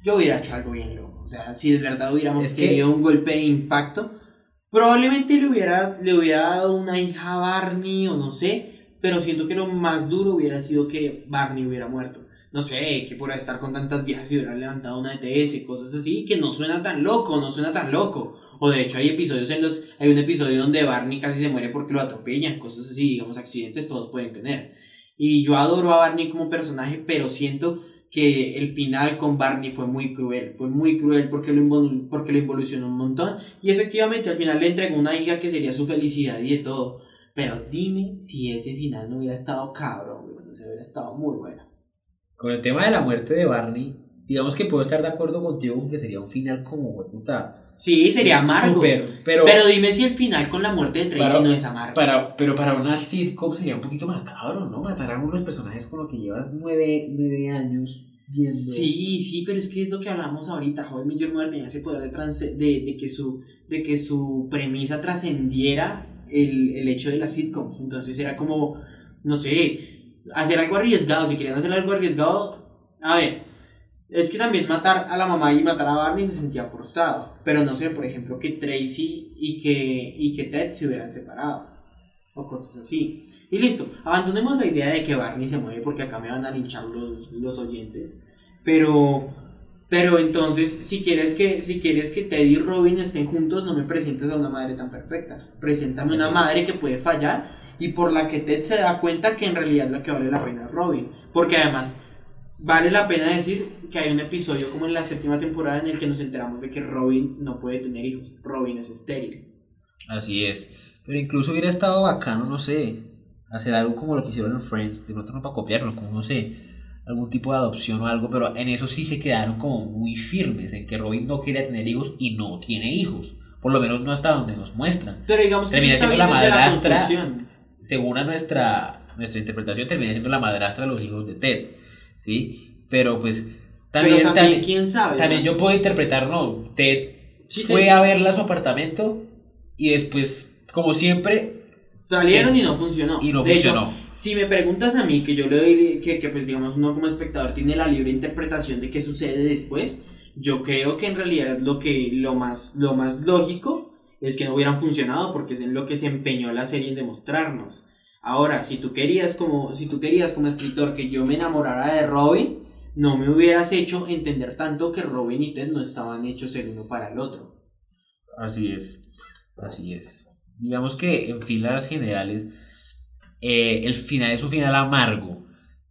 yo hubiera hecho algo bien loco. O sea, si de verdad hubiéramos Es que- querido un golpe de impacto, probablemente le hubiera, le hubiera dado una hija a Barney o no sé, pero siento que lo más duro hubiera sido que Barney hubiera muerto. No sé, que por estar con tantas viejas se hubiera levantado una ETS, cosas así, que no suena tan loco, no suena tan loco. O de hecho hay episodios en los, hay un episodio donde Barney casi se muere porque lo atropellan, cosas así, digamos, accidentes todos pueden tener. Y yo adoro a Barney como personaje, pero siento que el final con Barney fue muy cruel, fue muy cruel porque lo, porque lo involucionó un montón y efectivamente al final le entregó una hija que sería su felicidad y de todo. Pero dime si ese final no hubiera estado cabrón, no se hubiera estado muy bueno. Con el tema de la muerte de Barney, digamos que puedo estar de acuerdo contigo con que sería un final como, puta. Sí, sería amargo. Pero, Pero dime si el final con la muerte de Tracy Para- no es amargo. para, pero para una sitcom sería un poquito macabro, ¿no? Matar a unos personajes con los que llevas nueve, nueve años viendo. Sí, sí, pero es que es lo que hablamos ahorita. Joven Millor Muerte tenía ese poder de, trans- de, de que su, de que su premisa trascendiera el, el hecho de la sitcom. Entonces era como, no sé, hacer algo arriesgado. Si querían hacer algo arriesgado, a ver, es que también matar a la mamá y matar a Barney se sentía forzado. Pero no sé, por ejemplo, que Tracy y que, y que Ted se hubieran separado. O cosas así. Y listo, abandonemos la idea de que Barney se muere porque acá me van a linchar los, los oyentes. Pero, pero entonces, si quieres, que, si quieres que Ted y Robin estén juntos, no me presentes a una madre tan perfecta. Preséntame una madre que puede fallar y por la que Ted se da cuenta que en realidad la que vale la pena es Robin. Porque además, vale la pena decir que hay un episodio como en la séptima temporada en el que nos enteramos de que Robin no puede tener hijos. Robin es estéril. Así es. Pero incluso hubiera estado bacano, no sé, hacer algo como lo que hicieron en Friends, de pronto no para copiarlo, como no sé, algún tipo de adopción o algo, pero en eso sí se quedaron como muy firmes, en que Robin no quería tener hijos y no tiene hijos. Por lo menos no hasta donde nos muestran. Pero digamos que Termina siendo la la madrastra. construcción. Según a nuestra, nuestra interpretación, termina siendo la madrastra de los hijos de Ted, ¿sí? Pero pues también, Pero también, también, quién sabe. también ¿no? yo puedo interpretar, no, Ted Sí, fue te- a verla a su apartamento y después, como siempre, Salieron Sí. y no funcionó. y no De hecho, funcionó. si me preguntas a mí, que yo le doy, que, que pues digamos uno como espectador tiene la libre interpretación de qué sucede después, yo creo que en realidad lo que lo más, lo más lógico es que no hubieran funcionado porque es en lo que se empeñó la serie en demostrarnos. Ahora, si tú querías como, si tú querías como escritor que yo me enamorara de Robin, no me hubieras hecho entender tanto que Robin y Ted no estaban hechos el uno para el otro. Así es, así es. Digamos que en filas generales, eh, el final es un final amargo,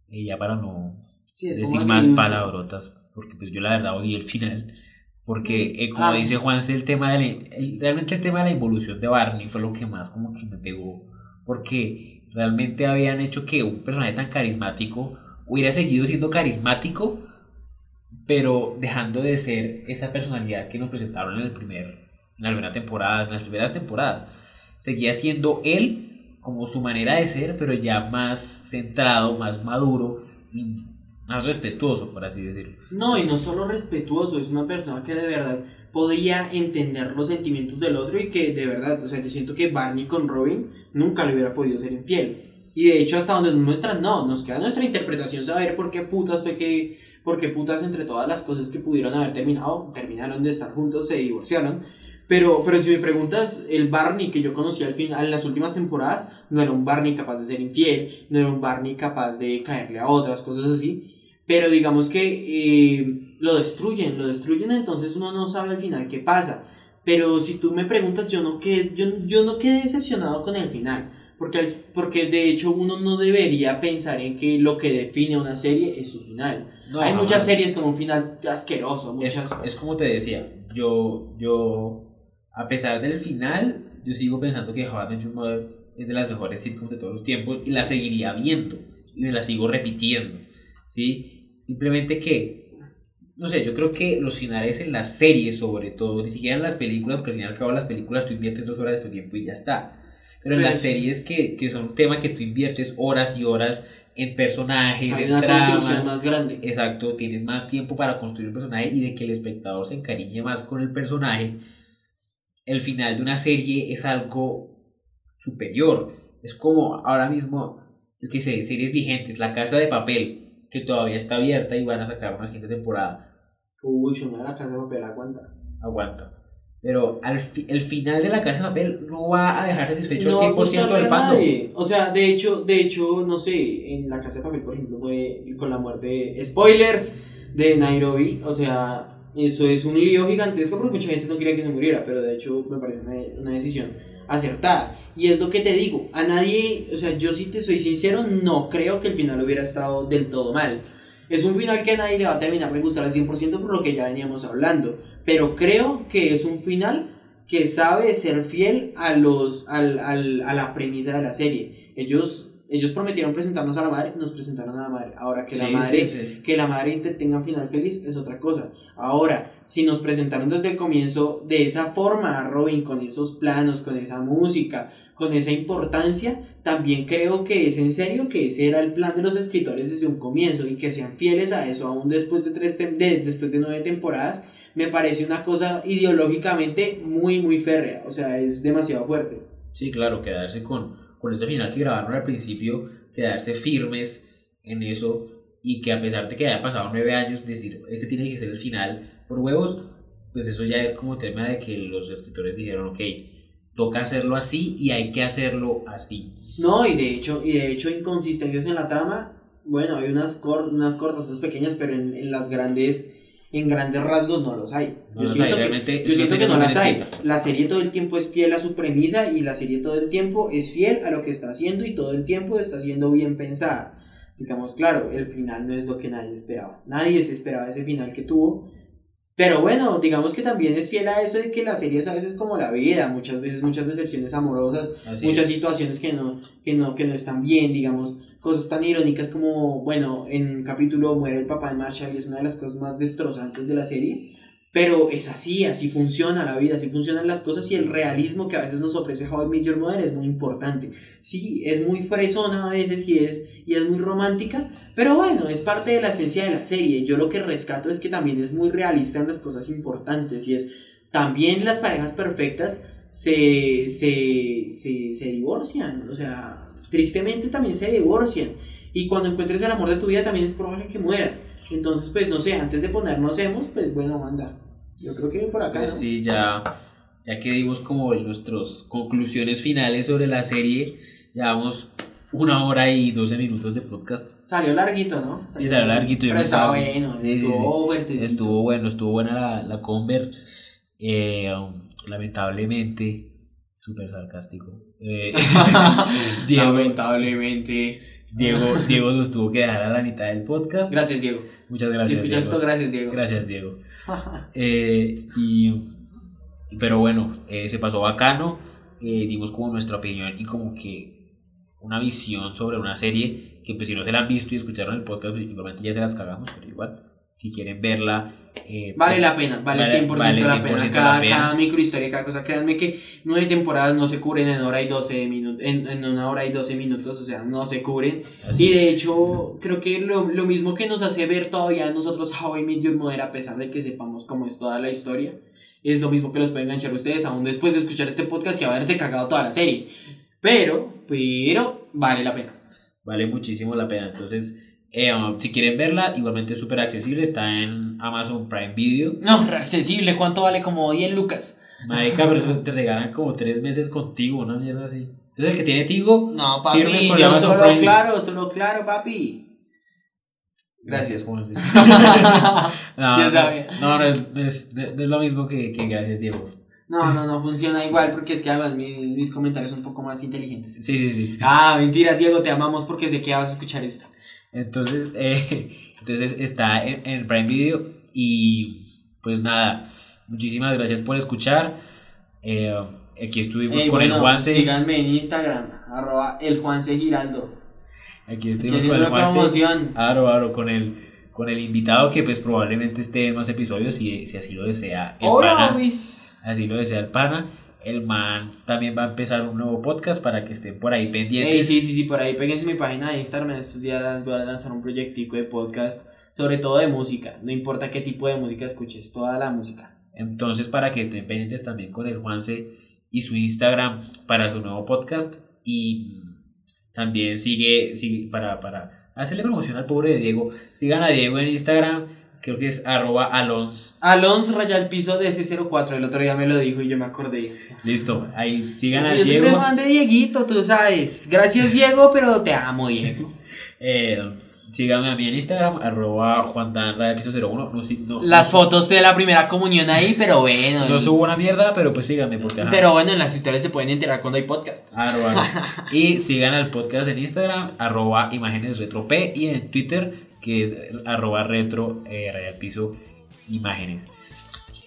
eh, ya para no Sí, decir más palabrotas, porque pues yo la verdad odié el final, porque eh, como Ah. dice Juanse, el tema de la, el- realmente el tema de la involución de Barney fue lo que más como que me pegó, porque realmente habían hecho que un personaje tan carismático hubiera seguido siendo carismático, pero dejando de ser esa personalidad que nos presentaron en el primer, en la primera temporada, en las primeras temporadas. Seguía siendo él como su manera de ser, pero ya más centrado, más maduro más respetuoso, por así decirlo. No, y no solo respetuoso, es una persona que de verdad podía entender los sentimientos del otro y que de verdad, o sea, yo siento que Barney con Robin nunca le hubiera podido ser infiel. Y de hecho, hasta donde nos muestran, no, nos queda nuestra interpretación saber por qué putas fue que, por qué putas entre todas las cosas que pudieron haber terminado, terminaron de estar juntos, se divorciaron. Pero, pero si me preguntas, el Barney que yo conocí al final, en las últimas temporadas, no era un Barney capaz de ser infiel, no era un Barney capaz de caerle a otras cosas así. Pero digamos que eh, lo destruyen, lo destruyen, entonces uno no sabe al final qué pasa. Pero si tú me preguntas, yo no quedé, yo, yo no quedé decepcionado con el final. Porque, al- porque de hecho uno no debería pensar en que lo que define una serie es su final. No, Hay muchas series con un final asqueroso, Es, muchas... es como te decía, yo, yo, a pesar del final, yo sigo pensando que How I Mother es de las mejores sitcoms de todos los tiempos y la seguiría viendo y me la sigo repitiendo, ¿sí? Simplemente que, no sé, yo creo que los finales en las series sobre todo, ni siquiera en las películas, porque al final y al cabo las películas tú inviertes dos horas de tu tiempo y ya está. Pero en Pero las sí. series que, que son un tema que tú inviertes horas y horas en personajes, Hay en una tramas, más grande. Exacto, tienes más tiempo para construir un personaje y de que el espectador se encariñe más con el personaje. El final de una serie es algo superior. Es como ahora mismo, yo qué sé, series vigentes, La Casa de Papel, que todavía está abierta y van a sacar una siguiente temporada. Uy, yo no la casa de papel aguanta. Aguanta. Pero al fi- el final de la casa de papel no va a dejar satisfecho No al va a 100% gustarle del fandom. O sea, de hecho, de hecho, no sé, en la casa de papel, por ejemplo, fue con la muerte, spoilers, de Nairobi, o sea, eso es un lío gigantesco porque mucha gente no quería que se muriera, pero de hecho me parece una, una decisión acertada. Y es lo que te digo, a nadie, o sea, yo si te soy sincero, no creo que el final hubiera estado del todo mal. Es un final que a nadie le va a terminar de gustar al 100% por lo que ya veníamos hablando, pero creo que es un final que sabe ser fiel a los al, al- a la premisa de la serie. Ellos ellos prometieron presentarnos a la madre, nos presentaron a la madre. Ahora que la madre sí, sí. que la madre te- tenga un final feliz es otra cosa. Ahora, si nos presentaron desde el comienzo de esa forma a Robin, con esos planos, con esa música, con esa importancia, también creo que es en serio que ese era el plan de los escritores desde un comienzo y que sean fieles a eso aún después de, tres de- después de nueve temporadas, me parece una cosa ideológicamente muy, muy férrea. O sea, es demasiado fuerte. Sí, claro, quedarse con, con ese final que grabaron al principio, quedarse firmes en eso y que a pesar de que haya pasado nueve años, decir, este tiene que ser el final por huevos, pues eso ya es como tema de que los escritores dijeron, ok, toca hacerlo así y hay que hacerlo así. No, y de hecho, y de hecho inconsistencias en la trama, bueno, hay unas, cor- unas cortas, unas pequeñas, pero en, en las grandes, en grandes rasgos no los hay. No yo siento hay, que, realmente yo siento que no las hay. escrita. La serie todo el tiempo es fiel a su premisa y la serie todo el tiempo es fiel a lo que está haciendo y todo el tiempo está siendo bien pensada. Digamos, claro, el final no es lo que nadie esperaba. Nadie se esperaba ese final que tuvo. Pero bueno, digamos que también es fiel a eso de que la serie es a veces como la vida, muchas veces muchas decepciones amorosas, Así muchas es. situaciones que no, que no, que no están bien, digamos, cosas tan irónicas como, bueno, en un capítulo muere el papá de Marshall y es una de las cosas más destrozantes de la serie, pero es así, así funciona la vida, así funcionan las cosas y el realismo que a veces nos ofrece How I Met Your Mother es muy importante. Sí, es muy fresona a veces y es, y es muy romántica, pero bueno, es parte de la esencia de la serie. Yo lo que rescato es que también es muy realista en las cosas importantes y es también las parejas perfectas se, se, se, se divorcian, o sea, tristemente también se divorcian. Y cuando encuentres el amor de tu vida también es probable que muera. Entonces, pues no sé, antes de ponernos hemos, pues bueno, manda. Yo creo que por acá. Pues ¿no? sí, ya, ya que dimos como nuestras conclusiones finales sobre la serie, llevamos una hora y 12 minutos de podcast. Salió larguito, ¿no? Sí, salió larguito, yo Pero estaba bueno, Sí, sí, estuvo. Estuvo bueno, estuvo buena la, la conver. Eh, um, lamentablemente, súper sarcástico. Eh, Diego, Lamentablemente. Diego, Diego nos tuvo que dejar a la mitad del podcast. Gracias, Diego. Muchas si gracias. escuchas Diego. esto, gracias, Diego. Gracias, Diego. Eh, y, pero bueno, se pasó bacano. dimos como nuestra opinión y como que una visión sobre una serie que pues si no se la han visto y escucharon el podcast, pues, igualmente ya se las cagamos, pero igual, si quieren verla... eh, Vale pues, la pena, vale, vale- 100% vale la 100% pena. la Cada, pena. cada microhistoria, cada cosa. Créanme que nueve temporadas no se cubren en hora y 12 minutos, en, en una hora y 12 minutos, o sea, no se cubren. así Y de es. hecho, creo que lo, lo mismo que nos hace ver todavía a nosotros How I Met Your Mother, a pesar de que sepamos cómo es toda la historia, es lo mismo que los puede enganchar ustedes aún después de escuchar este podcast y haberse cagado toda la serie. Pero, pero, vale la pena. Vale muchísimo la pena. Entonces, eh, um, si quieren verla, igualmente es súper accesible. Está en Amazon Prime Video. No, accesible, ¿cuánto vale? Como 10 lucas. Marica, pero eso te regalan como tres meses contigo, una mierda así. Entonces, el que tiene Tigo, No, papi, yo Amazon solo Prime. claro, solo claro, papi. Gracias. ¿cómo así? no, Ya sabía. no, no, es, es- es lo mismo que, que gracias, Diego. No, no, funciona igual porque es que además mis, mis comentarios son un poco más inteligentes. Sí, sí, sí. Ah, mentira, Diego, te amamos porque sé que vas a escuchar esto. Entonces, eh, entonces está en, en Prime Video y pues nada, muchísimas gracias por escuchar. Eh, aquí estuvimos con bueno, el Juanse. síganme en Instagram, arroba el Juanse Giraldo. Aquí estuvimos con el Juanse. promoción. Aro, aro, con el, con el invitado que pues probablemente esté en más episodios si, si así lo desea el pana. Hola, Luis. Así lo desea el pana. El man también va a empezar un nuevo podcast para que estén por ahí pendientes. Ey, sí, sí, sí, por ahí péguense mi página de Instagram. En estos días voy a lanzar un proyectico de podcast, sobre todo de música. No importa qué tipo de música escuches, toda la música. Entonces, para que estén pendientes también con el Juanse y su Instagram para su nuevo podcast. Y también sigue, sigue para, para hacerle promoción al pobre Diego. Sigan a Diego en Instagram, creo que es arroba alons. Alons raya el piso de S04, el otro día me lo dijo y yo me acordé. Listo, ahí sigan a Yo siempre Diego. fan de Dieguito, tú sabes. Gracias Diego, pero te amo Diego. Eh, síganme a mí en Instagram, arroba juantanra de piso 01. No, si- no, Las no, fotos de la primera comunión ahí, pero bueno. No subo una mierda, pero pues síganme porque ajá. Pero bueno, en las historias se pueden enterar cuando hay podcast. Arroba, no. Y sigan al podcast en Instagram, arroba imágenes retro P y en Twitter, que es arroba retro eh, raya piso imágenes.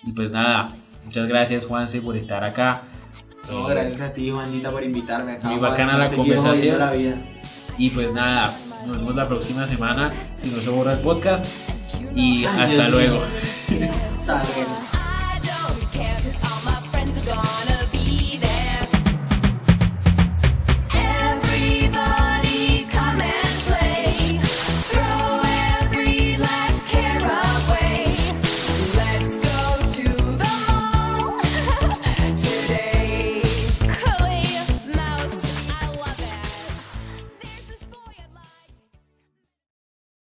Y pues nada, muchas gracias Juanse por estar acá. No, Eh, gracias a ti, Juanita, por invitarme. Acá Muy bacana la conversación. La vida. Y pues nada, nos vemos la próxima semana si no se borra el podcast. Y Ay, hasta Dios luego. Hasta luego.